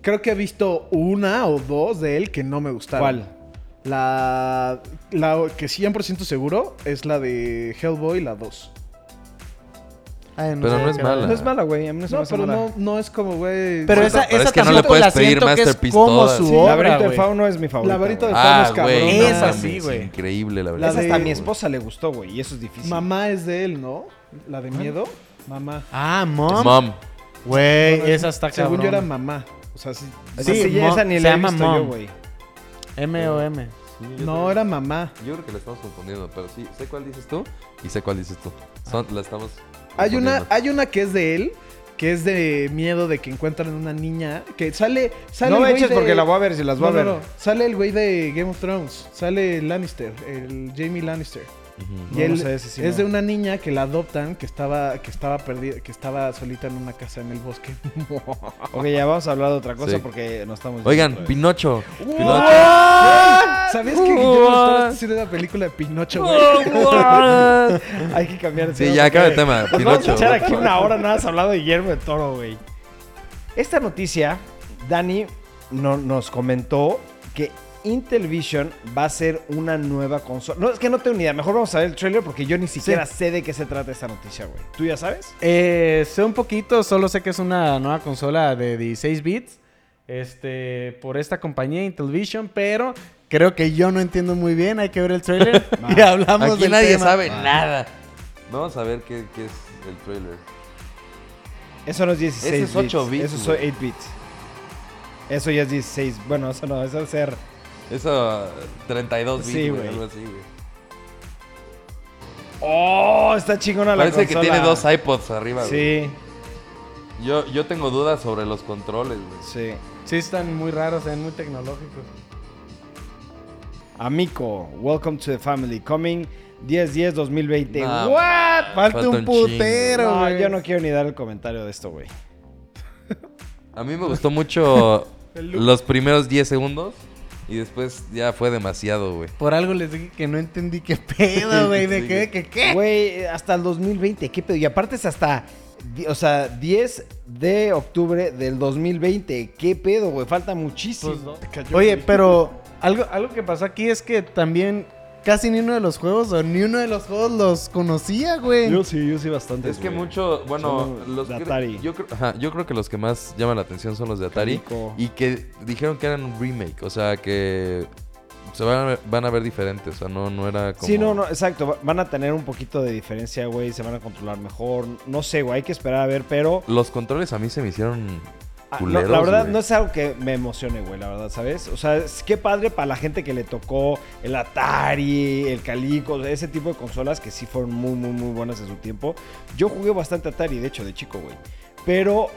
S3: creo que he visto una o dos de él que no me gustaron.
S1: ¿Cuál?
S3: La, la que 100% seguro es la de Hellboy, la 2.
S4: Ay,
S2: Pero
S4: sé
S2: no es mala.
S1: No es mala, güey. A mí no se me
S3: No,
S1: hace
S3: pero
S1: mala.
S3: no, no es como, güey.
S4: Pero esa,
S2: pero
S4: esa
S2: es que no le puedes
S4: la
S2: pedir
S4: es
S2: Masterpiece
S4: como su
S2: Sí,
S4: obra,
S1: Laberinto
S4: güey.
S1: Fauno es mi favorita.
S3: Laberinto del
S1: güey.
S3: Fauno es
S2: Ah,
S3: cabrón.
S2: güey.
S4: Esa
S2: no
S4: sí, güey.
S2: Increíble, la
S3: La
S2: verdad.
S1: Esa
S3: de-
S1: hasta a mi esposa le gustó, güey. Y eso es difícil.
S3: Mamá es de él, ¿no? La de miedo. Mamá.
S4: Ah, mom.
S2: Mom.
S4: Güey, esa está
S3: Según
S4: cabrón.
S3: yo era mamá. O sea, sí.
S1: Esa
S4: Sí,
S1: esa ni la he visto yo,
S4: Mom.
S1: güey.
S4: M-O-M.
S3: No, era mamá.
S2: Yo creo que la estamos confundiendo, pero sí, sé cuál dices tú y sé cuál dices tú. Son, la estamos
S3: Hay una,
S2: confundiendo.
S3: hay una que es de él, que es de miedo de que encuentran una niña. Que sale. sale
S1: No
S3: el
S1: me eches
S3: de-
S1: porque la voy a ver si las voy
S3: No,
S1: a ver.
S3: no, no. Sale el güey de Game of Thrones. Sale Lannister, el Jamie Lannister.
S2: Ujú.
S3: Y
S1: No,
S3: él
S1: no sé, ese sí
S3: es
S1: no.
S3: de una niña que la adoptan, que estaba, que estaba perdida, que estaba solita en una casa en el bosque.
S1: Ok, ya vamos a hablar de otra cosa
S2: Sí.
S1: porque no estamos...
S2: Oigan. Pinocho. Pinocho.
S3: ¿Sabías que Toro está haciendo una película de Pinocho, güey?
S1: Hay que cambiar de
S2: Sí, ya acaba el tema.
S1: Nos vamos a
S2: Pinocho.
S1: echar aquí una hora nada más hablando de Guillermo del Toro, güey. Esta noticia, Dani no- nos comentó que Intel Vision va a ser una nueva consola. No, es que no tengo ni idea. Mejor vamos a ver el trailer porque yo ni siquiera sé de qué se trata esta noticia, güey. ¿Tú ya sabes?
S4: Eh, sé un poquito, solo sé que es una nueva consola de 16 bits. Este, por esta compañía Intellivision, pero creo que yo no entiendo muy bien. Hay que ver el trailer y hablamos
S2: Aquí
S4: del
S2: nadie
S4: tema.
S2: sabe nada. Vamos a ver qué, qué es el trailer.
S1: Eso no es 16
S2: Ese es 8 bits,
S1: Eso es
S2: güey.
S1: 8 bits. Eso ya es 16. Bueno, eso no, eso debe ser.
S2: Eso, 32 bits,
S1: Sí,
S2: güey,
S1: güey.
S2: algo así, güey.
S1: ¡Oh! Está chingona la
S2: Parece que tiene dos iPods arriba, güey.
S1: Sí,
S2: Yo, yo tengo dudas sobre los controles, güey.
S1: sí.
S4: Sí, están muy raros, ven muy tecnológicos.
S1: Amico, welcome to the family. Coming 10-10-2020.
S2: No,
S1: ¿What?
S4: Falta,
S2: Falta
S4: un putero,
S1: No,
S4: güey.
S1: yo no quiero ni dar el comentario de esto, güey.
S2: A mí me gustó mucho los primeros 10 segundos y después ya fue demasiado, güey.
S4: Por algo les dije que no entendí qué pedo, güey. ¿De
S2: Sí,
S4: qué?
S2: güey.
S4: ¿Qué qué?
S1: Güey, hasta el 2020, ¿qué pedo? Y aparte es hasta, o sea, 10 de octubre del 2020. ¿Qué pedo, güey? Falta muchísimo.
S4: Pues, Oye, pero algo, algo que pasó aquí es que también casi ni uno de los juegos o ni uno de los juegos los conocía, güey.
S1: Yo sí, yo sí bastante.
S2: Es que mucho, bueno,
S1: Son
S2: los
S1: de
S2: que-
S1: Atari.
S2: yo, creo, ajá, yo creo que los que más llaman la atención son los de Atari y que dijeron que eran un remake, o sea que se van a ver, van a ver diferentes, o sea, no, no era como...
S1: Sí, no, no, exacto. Va- Van a tener un poquito de diferencia, güey. Se van a controlar mejor. No sé, güey. Hay que esperar a ver, pero.
S2: Los controles a mí se me hicieron
S1: Ah, no, la verdad,
S2: güey.
S1: no es algo que me emocione, güey, la verdad, ¿sabes? O sea, es qué padre para la gente que le tocó el Atari, el Calico, ese tipo de consolas que sí fueron muy, muy, muy buenas en su tiempo. Yo jugué bastante Atari, de hecho, de chico, güey. Pero,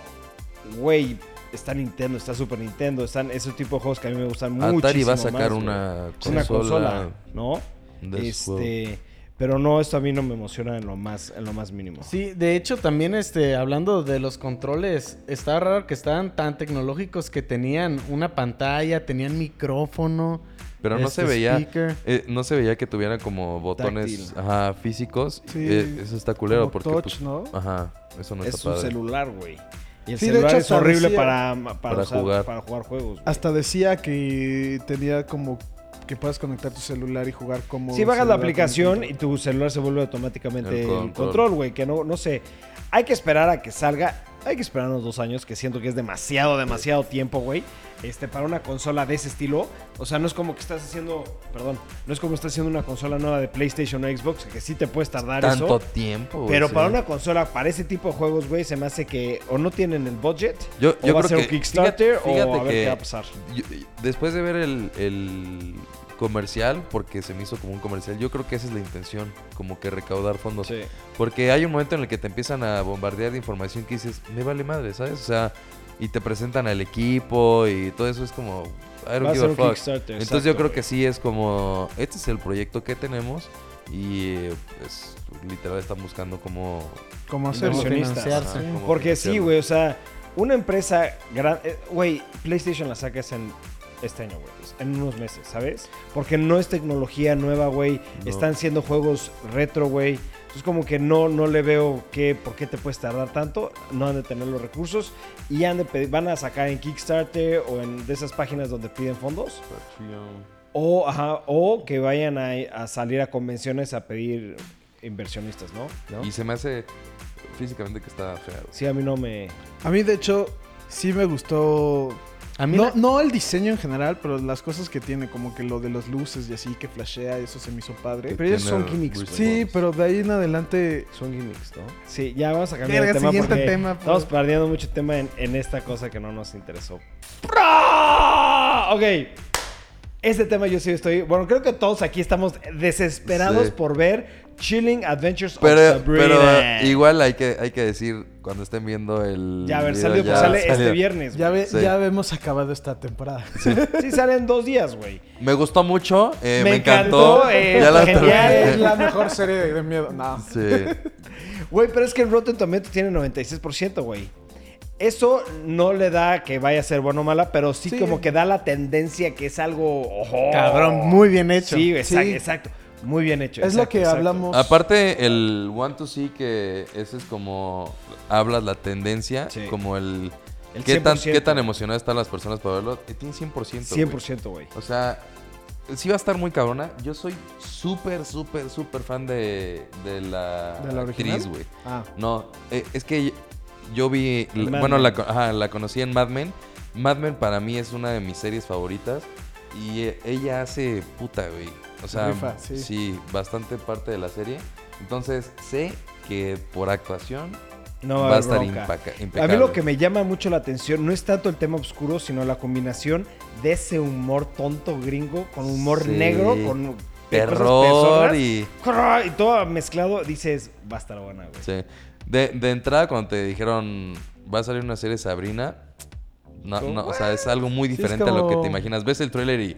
S1: güey, está Nintendo, está Super Nintendo, están ese tipo de juegos que a mí me gustan mucho.
S2: Atari va a sacar una
S1: Es una consola, ¿no?
S2: de esos
S1: Este, pero no, esto a mí no me emociona en lo más, en lo más mínimo.
S4: Sí, de hecho también este hablando de los controles, está raro que estaban tan tecnológicos que tenían una pantalla, tenían micrófono,
S2: Pero no
S4: este,
S2: se veía,
S4: speaker.
S2: eh, no se veía que tuvieran como botones ajá, físicos.
S3: Sí,
S2: Eh, eso está culero
S3: como
S2: porque
S3: touch,
S2: pues,
S3: ¿no?
S2: ajá, eso no
S1: es
S2: está
S1: un
S2: padre.
S1: celular, güey. Y el
S3: Sí, de
S1: celular
S3: hecho,
S1: es horrible
S3: decía-
S1: para, para,
S2: Para
S1: usar-
S2: jugar.
S1: para jugar juegos. güey.
S3: Hasta decía que tenía como que puedas conectar tu celular y jugar como.
S1: Si bajas la aplicación y tu celular se vuelve automáticamente
S2: El control,
S1: güey. Que no, no sé. Hay que esperar a que salga. Hay que esperar unos dos años, que siento que es demasiado, demasiado tiempo, güey. Este, para una consola de ese estilo. O sea, no es como que estás haciendo. Perdón. No es como estás haciendo una consola nueva de PlayStation o Xbox, que sí te puedes tardar
S2: Tanto
S1: eso.
S2: tiempo,
S1: Pero
S2: sí.
S1: para una consola, para ese tipo de juegos, güey, se me hace que o no tienen el budget,
S2: Yo,
S1: o
S2: yo
S1: va a ser
S2: que
S1: un Kickstarter,
S2: fíjate- fíjate
S1: o a ver
S2: que
S1: qué va a pasar.
S2: yo- después de ver el, el comercial, porque se me hizo como un comercial, yo creo que esa es la intención, como que recaudar fondos.
S1: Sí.
S2: Porque hay un momento en el que te empiezan a bombardear de información que dices, me vale madre, ¿sabes? O sea, y te presentan al equipo y todo eso es como, I don't give a fuck.
S1: Kickstarter.
S2: Entonces
S1: exacto,
S2: yo creo
S1: güey.
S2: que sí es como, este es el proyecto que tenemos y pues literal están buscando como...
S3: Como.
S1: Inversionistas.
S4: financiarse.
S1: Porque sí, güey, o sea, una empresa grande, güey, PlayStation la sacas en este año, güey, en unos meses, ¿sabes? Porque no es tecnología nueva, güey,
S2: No.
S1: están siendo juegos retro, güey. Entonces como que no, no le veo que, por qué te puedes tardar tanto, no han de tener los recursos y han de pedir- van a sacar en Kickstarter o en de esas páginas donde piden fondos o, ajá, o que vayan a, a salir a convenciones a pedir inversionistas, ¿no? ¿No?
S2: Y se me hace físicamente que está güey.
S1: Sí, a mí no me...
S3: A mí, de hecho, sí me gustó.
S4: A mí
S3: no,
S4: la-
S3: no el diseño en general, pero las cosas que tiene, como que lo de las luces y así que flashea, eso se me hizo padre.
S1: Pero ellos son gimmicks, güey.
S3: Sí, pero de ahí en adelante.
S1: Son gimmicks, ¿no? Sí, ya vamos a cambiar de tema
S4: siguiente tema,
S1: estamos
S4: pues.
S1: perdiendo mucho tema en, en esta cosa que no nos interesó. Ok. Este tema yo sí estoy... Bueno, creo que todos aquí estamos desesperados
S2: Sí.
S1: por ver Chilling Adventures
S2: Pero,
S1: of Sabrina.
S2: pero eh, igual hay que, hay que decir cuando estén viendo el.
S1: Ya, a ver,
S2: video,
S1: salió,
S2: ya
S1: sale este viernes.
S3: Ya, ve-
S2: Sí.
S3: ya hemos acabado esta temporada.
S1: Sí, sale en dos días, güey.
S2: Me gustó mucho, eh,
S1: Me
S2: me, encantó.
S1: encantó, eh,
S2: ya la
S1: genial.
S3: Es la mejor serie de, de miedo. No.
S2: Sí.
S1: Güey, pero es que el Rotten Tomatoes tiene 96%, güey. Eso no le da que vaya a ser bueno o mala, pero sí,
S3: Sí.
S1: como que da la tendencia que es algo...
S4: Cabrón, muy bien hecho.
S1: Sí, exacto,
S3: Sí.
S1: exacto. Muy bien hecho.
S3: Es lo
S1: exacto,
S3: que
S1: exacto.
S3: hablamos.
S2: Aparte, el One to See, que ese es como hablas la tendencia,
S1: Sí.
S2: como el.
S1: El
S2: ¿qué, tan,
S1: 100%.
S2: ¿Qué tan emocionadas están las personas para verlo? Eh, Tiene 100%. güey.
S1: 100%, güey.
S2: O sea, sí va a estar muy cabrona. Yo soy súper, súper, súper fan de, de la,
S3: ¿De la
S2: actriz, güey.
S3: Ah,
S2: No, eh, es que yo vi,
S1: Mad
S2: bueno, la, co- ajá, la conocí en Mad Men. Mad Men para mí es una de mis series favoritas y ella hace puta, güey. O sea,
S3: rifa, sí.
S2: bastante parte de la serie. Entonces sé que por actuación
S1: No
S2: va a estar impaca-
S1: A
S2: impecable.
S1: mí lo que me llama mucho la atención no es tanto el tema oscuro, sino la combinación de ese humor tonto gringo con humor
S2: Sí.
S1: negro, con
S2: terror y
S1: y todo mezclado, dices, va a estar buena, güey.
S2: sí. De, de entrada cuando te dijeron va a salir una serie Sabrina, no, no, o sea, es algo muy
S3: es
S2: diferente a lo que te imaginas. Ves el tráiler y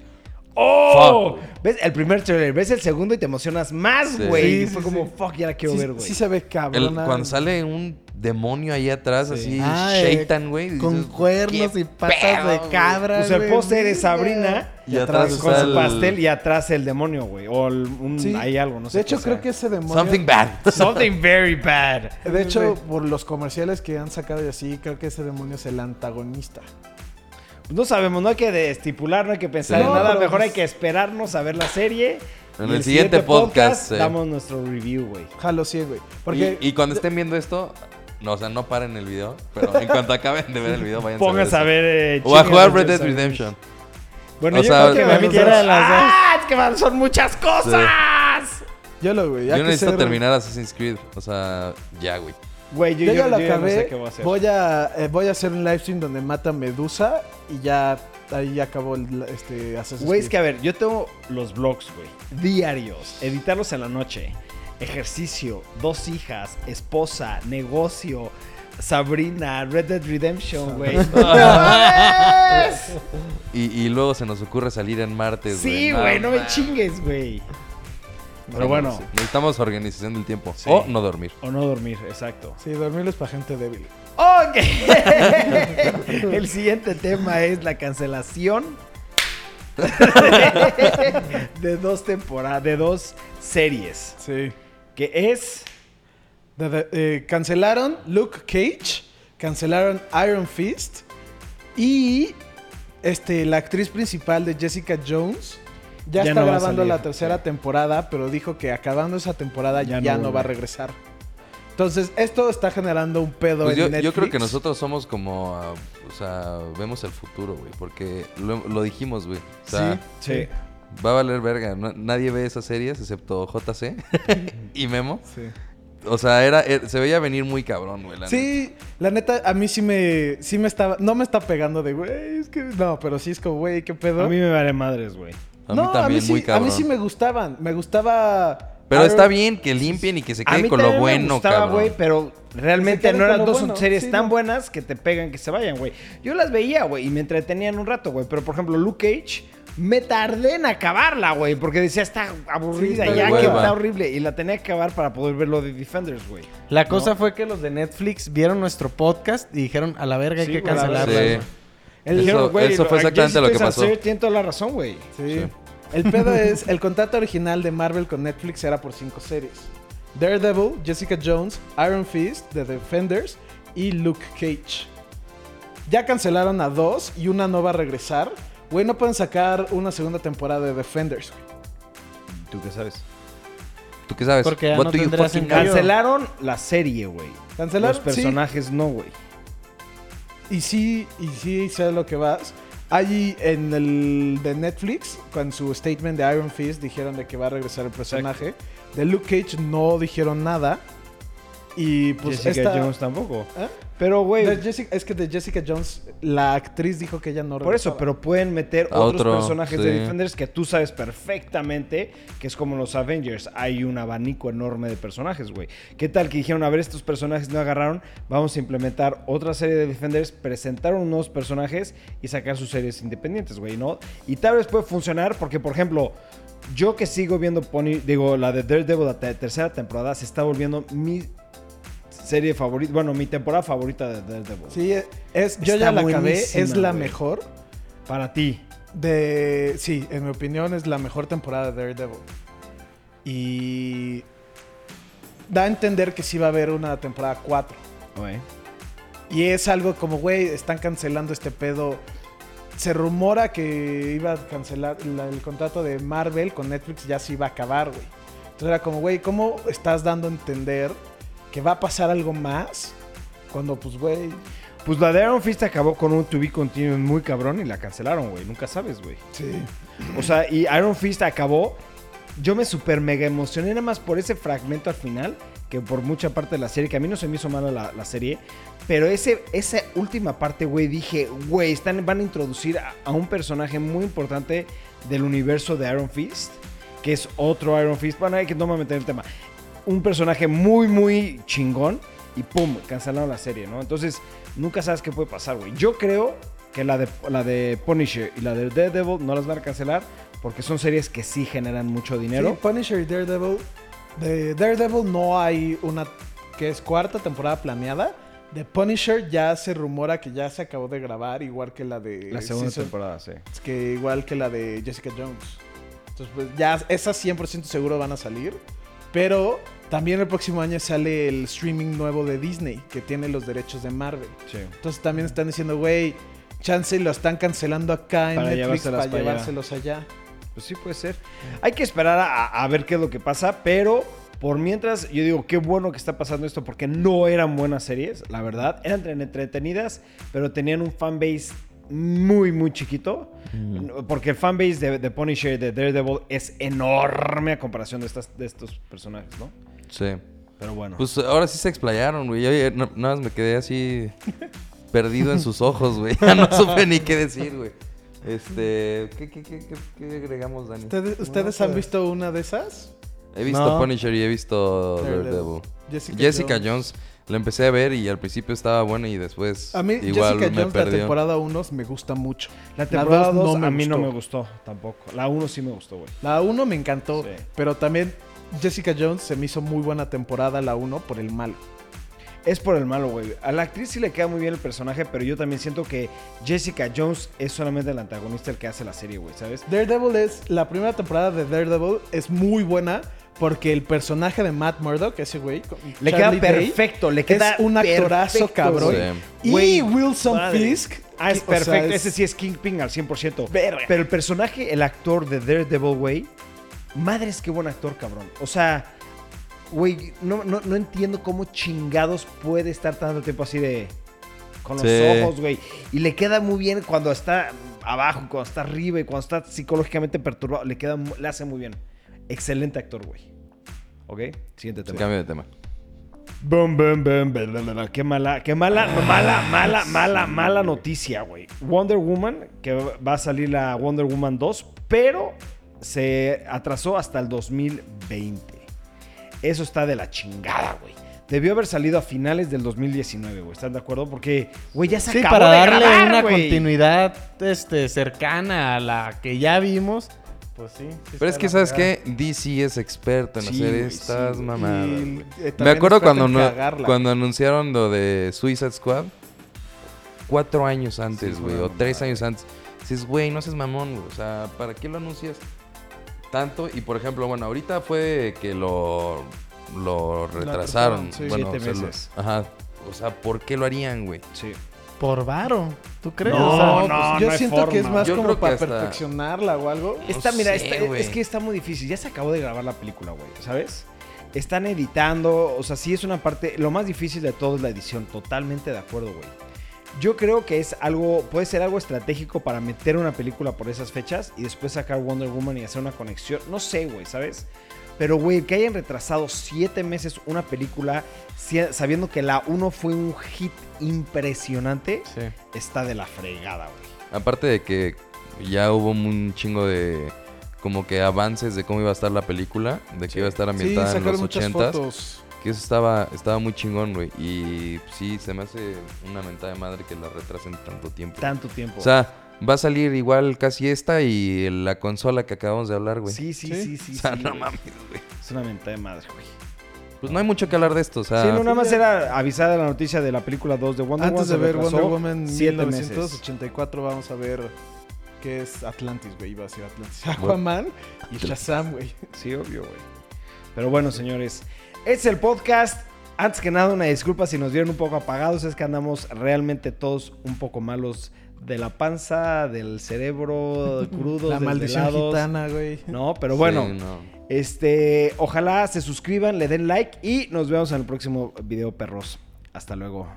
S1: ¡Oh! ¿Ves el primer trailer? ¿Ves el segundo y te emocionas más, güey?
S3: Sí,
S1: fue
S3: sí.
S1: como, fuck, ya la quiero
S3: sí,
S1: ver, güey.
S3: sí se ve
S2: el-
S3: cabrona.
S2: cuando sale un demonio ahí atrás, así,
S4: Ah, eh,
S2: Shaitan, güey.
S4: Con
S2: dices,
S4: cuernos
S2: "¿Qué
S4: y patas
S2: pedo,
S4: de
S2: güey?"
S4: cabra.
S1: Pues el póster es Sabrina
S2: Y atrás
S1: con su
S2: el-
S1: pastel y atrás el demonio, güey. O el- un,
S3: Sí.
S1: hay algo, no sé.
S3: de hecho, creo
S1: sea.
S3: que ese demonio.
S2: Something bad.
S1: Something very bad.
S3: De hecho, por los comerciales que han sacado y así, creo que ese demonio es el antagonista.
S1: No sabemos, no hay que estipular, no hay que pensar
S2: Sí.
S1: en nada. Mejor
S3: pues-
S1: hay que esperarnos a ver la serie.
S2: En el siguiente podcast, sí.
S1: damos nuestro review, güey.
S3: Jalo sí, güey. Porque
S2: Y, y cuando estén viendo esto, no, o sea, no paren el video, pero en cuanto acaben de ver el video, vayan
S1: Pónganse a ver. eh,
S2: O a jugar Red Dead. Redemption.
S1: Bueno,
S2: O
S1: yo
S2: sea,
S1: creo que
S2: que
S1: me
S4: gustan las dos.
S1: ¡Ah! Es que son muchas cosas.
S3: yo lo, güey.
S2: Yo necesito
S3: ser-
S2: terminar Assassin's Creed. O sea, ya, güey.
S1: Güey, yo,
S3: Yo,
S1: yo,
S3: ya lo
S1: yo ya no
S3: acabé.
S1: sé qué voy a hacer.
S3: voy, a, eh, voy a hacer un live stream donde mata Medusa y ya ahí acabó el este, Assassin's
S1: Güey, es que a ver, yo tengo los vlogs, güey. Diarios. Editarlos en la noche. Ejercicio, dos hijas, esposa, negocio, Sabrina, Red Dead Redemption, güey. ¡No!
S2: Y, y luego se nos ocurre salir en martes,
S1: sí, güey, no me
S2: mames.
S1: chingues, güey. Pero
S2: No,
S1: bueno,
S2: sí. Necesitamos organización del tiempo.
S1: Sí.
S2: O no dormir.
S1: o no dormir, exacto.
S3: Sí, dormir es para gente débil.
S1: Ok. El siguiente tema es la cancelación de dos temporadas, de dos series.
S3: Sí.
S1: Que es.
S3: De- de- eh, cancelaron Luke Cage, cancelaron Iron Fist y este, la actriz principal de Jessica Jones ya,
S1: Ya
S3: está
S1: no
S3: grabando la tercera
S1: sí.
S3: temporada, pero dijo que acabando esa temporada
S1: Ya
S3: ya,
S1: no
S3: no, va a regresar. Entonces, esto está generando un pedo
S2: Pues
S3: en
S2: yo,
S3: Netflix.
S2: yo creo que nosotros somos como, ah, o sea, vemos el futuro, güey, porque lo, lo dijimos, güey. O sea,
S1: Sí.
S2: va a valer verga. No- nadie ve esas series excepto JC y Memo.
S3: Sí.
S2: O sea, era, era- se veía venir muy cabrón, güey. la neta.
S3: Sí, la neta, a mí sí me, sí me estaba, no me está pegando de, güey, es que, no, pero sí es como, güey, ¿qué pedo?
S1: A mí me vale madres, güey.
S2: A
S3: no,
S2: mí también,
S3: sí,
S2: muy cabrón.
S3: A mí sí me gustaban, me gustaba...
S2: Pero está bien que limpien y que se
S1: A
S2: quede
S1: mí
S2: con lo
S1: también me
S2: bueno,
S1: gustaba,
S2: cabrón.
S1: güey, pero realmente no eran dos
S3: bueno,
S1: series
S3: sí,
S1: tan
S3: no.
S1: buenas que te pegan, que se vayan, güey. Yo las veía, güey, y me entretenían un rato, güey. Pero, por ejemplo, Luke Cage, me tardé en acabarla, güey, porque decía, está aburrida
S3: Sí, está
S1: ya, que está horrible. Y la tenía que acabar para poder ver lo de Defenders, güey.
S4: La cosa fue que los de Netflix vieron nuestro podcast y dijeron, a la verga, hay
S1: Sí,
S4: que cancelarla.
S3: El-
S2: Eso-
S1: Dijeron, güey,
S2: eso fue exactamente lo que
S1: Jones
S2: pasó.
S1: Tiene toda la razón, güey.
S3: Sí.
S2: Sí.
S3: El pedo es, el contrato original de Marvel con Netflix era por cinco series. Daredevil, Jessica Jones, Iron Fist, The Defenders y Luke Cage. Ya cancelaron a dos y una no va a regresar. Güey, no pueden sacar una segunda temporada de Defenders. güey.
S1: ¿Tú qué sabes?
S2: ¿Tú qué sabes?
S4: Porque ya no?
S1: Cancelaron la serie, güey.
S3: Cancelaron,
S1: Los personajes no, güey.
S3: Y sí, y sí sé lo que vas. Allí en el de Netflix, con su statement de Iron Fist, dijeron de que va a regresar el personaje. De Luke Cage no dijeron nada. Y pues
S1: Jessica
S3: esta-
S1: Jones tampoco.
S3: ¿Eh?
S1: Pero, güey,
S3: es que de Jessica Jones, la actriz dijo que ella no
S1: Por eso, pero pueden meter
S2: A
S1: otros
S2: otro,
S1: personajes
S2: sí.
S1: de Defenders que tú sabes perfectamente que es como los Avengers. Hay un abanico enorme de personajes, güey. ¿Qué tal que dijeron, a ver, estos personajes no agarraron? Vamos a implementar otra serie de Defenders, presentar unos nuevos personajes y sacar sus series independientes, güey, ¿no? Y tal vez puede funcionar porque, por ejemplo, yo que sigo viendo Pony, digo, la de Daredevil, la te- tercera temporada, se está volviendo mi serie favorita, bueno, mi temporada favorita de Daredevil.
S3: Sí, es, yo ya la acabé, es la mejor.
S1: Para ti.
S3: De. Sí, en mi opinión es la mejor temporada de Daredevil. Y. Da a entender que sí va a haber una temporada 4.
S1: Güey.
S3: Y es algo como, güey, están cancelando este pedo. se rumora que iba a cancelar la- el contrato de Marvel con Netflix, ya se iba a acabar, güey. Entonces era como, güey, ¿cómo estás dando a entender que va a pasar algo más? Cuando, pues, güey.
S1: Pues la de Iron Fist acabó con un to be continued muy cabrón y la cancelaron, güey. Nunca sabes, güey.
S3: Sí.
S1: O sea, y Iron Fist acabó. Yo me super mega emocioné nada más por ese fragmento al final, que por mucha parte de la serie, que a mí no se me hizo mala la, la serie, pero ese, esa última parte, güey, dije, güey, están, van a introducir a, a un personaje muy importante del universo de Iron Fist, que es otro Iron Fist. Bueno, hay que no me meter en el tema. Un personaje muy, muy chingón y pum, cancelaron la serie, ¿no? Entonces, nunca sabes qué puede pasar, güey. Yo creo que la de, la de Punisher y la de Daredevil no las van a cancelar porque son series que sí generan mucho dinero.
S3: Sí, Punisher y Daredevil. De Daredevil no hay una que es cuarta temporada planeada. De Punisher ya se rumora que ya se acabó de grabar, igual que la de.
S1: la segunda
S3: season-
S1: temporada, sí.
S3: que igual que la de Jessica Jones. Entonces, pues ya esas 100% seguro van a salir. Pero también el próximo año sale el streaming nuevo de Disney, que tiene los derechos de Marvel.
S1: Sí.
S3: Entonces también están diciendo, güey, chance lo están cancelando acá en
S1: Para
S3: Netflix para llevárselos allá.
S1: Pues sí puede ser. Hay que esperar a, a ver qué es lo que pasa, pero por mientras yo digo, qué bueno que está pasando esto porque no eran buenas series, la verdad. Eran entre- entretenidas, pero tenían un fanbase muy, muy chiquito. Porque el fanbase de, de Punisher y de Daredevil es enorme a comparación de, estas, de estos personajes, ¿no?
S2: Sí.
S1: Pero bueno.
S2: Pues ahora sí se explayaron, güey. Yo ya no- nada más me quedé así perdido en sus ojos, güey. Ya no supe ni qué decir, güey. Este, ¿qué, qué, qué, qué, qué agregamos, Dani?
S3: ¿Ustedes, ustedes han visto una de esas?
S2: He visto
S4: No.
S2: Punisher y he visto
S3: Daredevil. Jessica,
S2: Jessica
S3: Jones.
S2: Jones. la empecé a ver y al principio estaba buena y después
S3: A mí
S2: igual
S3: Jessica
S2: me
S3: Jones la
S2: perdió.
S3: temporada 1 me gusta mucho.
S1: la temporada
S3: dos
S1: 2
S3: no me
S1: a mí no me gustó tampoco. La 1 sí me gustó, güey.
S3: La 1 me encantó,
S1: Sí.
S3: pero también Jessica Jones se me hizo muy buena temporada la 1 por el malo.
S1: Es por el malo, güey. A la actriz sí le queda muy bien el personaje, pero yo también siento que Jessica Jones es solamente el antagonista el que hace la serie, güey, ¿sabes?
S3: Daredevil es la primera temporada de Daredevil es muy buena porque el personaje de Matt Murdock, ese güey,
S1: Le
S3: Charlie
S1: queda
S3: Day,
S1: perfecto, le queda
S3: es un actorazo
S1: perfecto,
S3: cabrón.
S2: Sí.
S3: Y Wilson. Fisk,
S1: Ah, es
S3: sea,
S1: perfecto.
S3: es-
S1: Ese sí es Kingpin al 100%.
S3: Verga.
S1: Pero el personaje, el actor de Daredevil, güey, madres qué buen actor, cabrón. O sea, güey, no, no, no entiendo cómo chingados puede estar tanto tiempo así de... Con los
S2: Sí.
S1: ojos, güey. Y le queda muy bien cuando está abajo, cuando está arriba y cuando está psicológicamente perturbado. Le queda, le hace muy bien. Excelente actor, güey. ¿Ok? Siguiente tema.
S2: Cambio de tema.
S1: Bum, bum, bum, bum. Qué mala, qué mala, mala, mala, mala, mala noticia, güey. Wonder Woman, que va a salir la Wonder Woman 2, pero se atrasó hasta el 2020. Eso está de la chingada, güey. Debió haber salido a finales del 2019, güey. ¿Están de acuerdo? Porque, güey, ya se
S4: Sí,
S1: acabó
S4: para
S1: de
S4: darle
S1: grabar,
S4: una
S1: güey.
S4: continuidad este, cercana a la que ya vimos. Pues sí. sí
S2: Pero es que, ¿sabes qué? DC es experto en
S1: Sí,
S2: hacer
S1: güey,
S2: estas
S1: sí,
S2: mamadas. güey.
S3: eh,
S2: Me acuerdo cuando, no-
S3: cagarla.
S2: cuando anunciaron lo de Suicide Squad. Cuatro años antes, güey. o tres años antes. Dices, güey, no seas mamón, güey. O sea, ¿para qué lo anuncias tanto? Y por ejemplo, bueno, ahorita fue que lo, lo retrasaron.
S3: sí.
S2: bueno,
S1: Siete
S2: o sea, lo-
S1: meses.
S2: ajá. O sea, ¿por qué lo harían, güey?
S1: Sí.
S4: Por varo. ¿Tú crees?
S1: No,
S4: O sea,
S3: No,
S1: no,
S3: pues yo
S1: no
S3: siento que es más
S2: Yo
S3: como para
S2: hasta-
S3: perfeccionarla o algo.
S1: Está,
S2: No
S1: mira,
S2: sé, güey.
S1: es que está muy difícil. Ya se acabó de grabar la película, güey, ¿sabes? Están editando, o sea, sí es una parte. Lo más difícil de todo es la edición. Totalmente de acuerdo, güey. Yo creo que es algo, puede ser algo estratégico para meter una película por esas fechas y después sacar Wonder Woman y hacer una conexión. No sé, güey, ¿sabes? Pero, güey, que hayan retrasado siete meses una película sabiendo que la 1 fue un hit impresionante,
S2: Sí.
S1: está de la fregada, güey.
S2: Aparte de que ya hubo un chingo de como que avances de cómo iba a estar la película, de que
S1: Sí.
S2: iba a estar
S3: Sí,
S2: ambientada en
S3: sacaron
S2: los
S3: muchas
S2: 80
S3: fotos.
S2: Que eso estaba estaba muy chingón, güey, y sí se me hace una mentada de madre que la retrasen tanto tiempo.
S1: Tanto tiempo.
S2: O sea, va a salir igual casi esta y la consola que acabamos de hablar, güey.
S1: sí, sí,
S3: Sí.
S1: sí, sí.
S2: o sea,
S1: sí,
S2: no
S1: güey.
S2: mames, güey.
S1: Es una mentada de madre, güey.
S2: Pues no hay mucho que hablar de esto, o sea,
S1: sí, no, nada más era avisar de la noticia de la película 2 de Wonder
S3: Antes
S1: Woman.
S3: de
S1: se
S3: ver Wonder Woman
S1: siete meses.
S3: 1984 vamos a ver qué es Atlantis, güey. Iba a decir Atlantis. Aquaman y Shazam, güey.
S1: Sí, obvio, güey. Pero bueno, señores, es el podcast Antes que nada, una disculpa si nos vieron un poco apagados. Es que andamos realmente todos un poco malos de la panza, del cerebro, crudos,
S3: La maldición
S1: desvelados.
S3: gitana, güey.
S1: No, pero bueno.
S2: Sí, no.
S1: Este, ojalá se suscriban, le den like y nos vemos en el próximo video, perros. Hasta luego.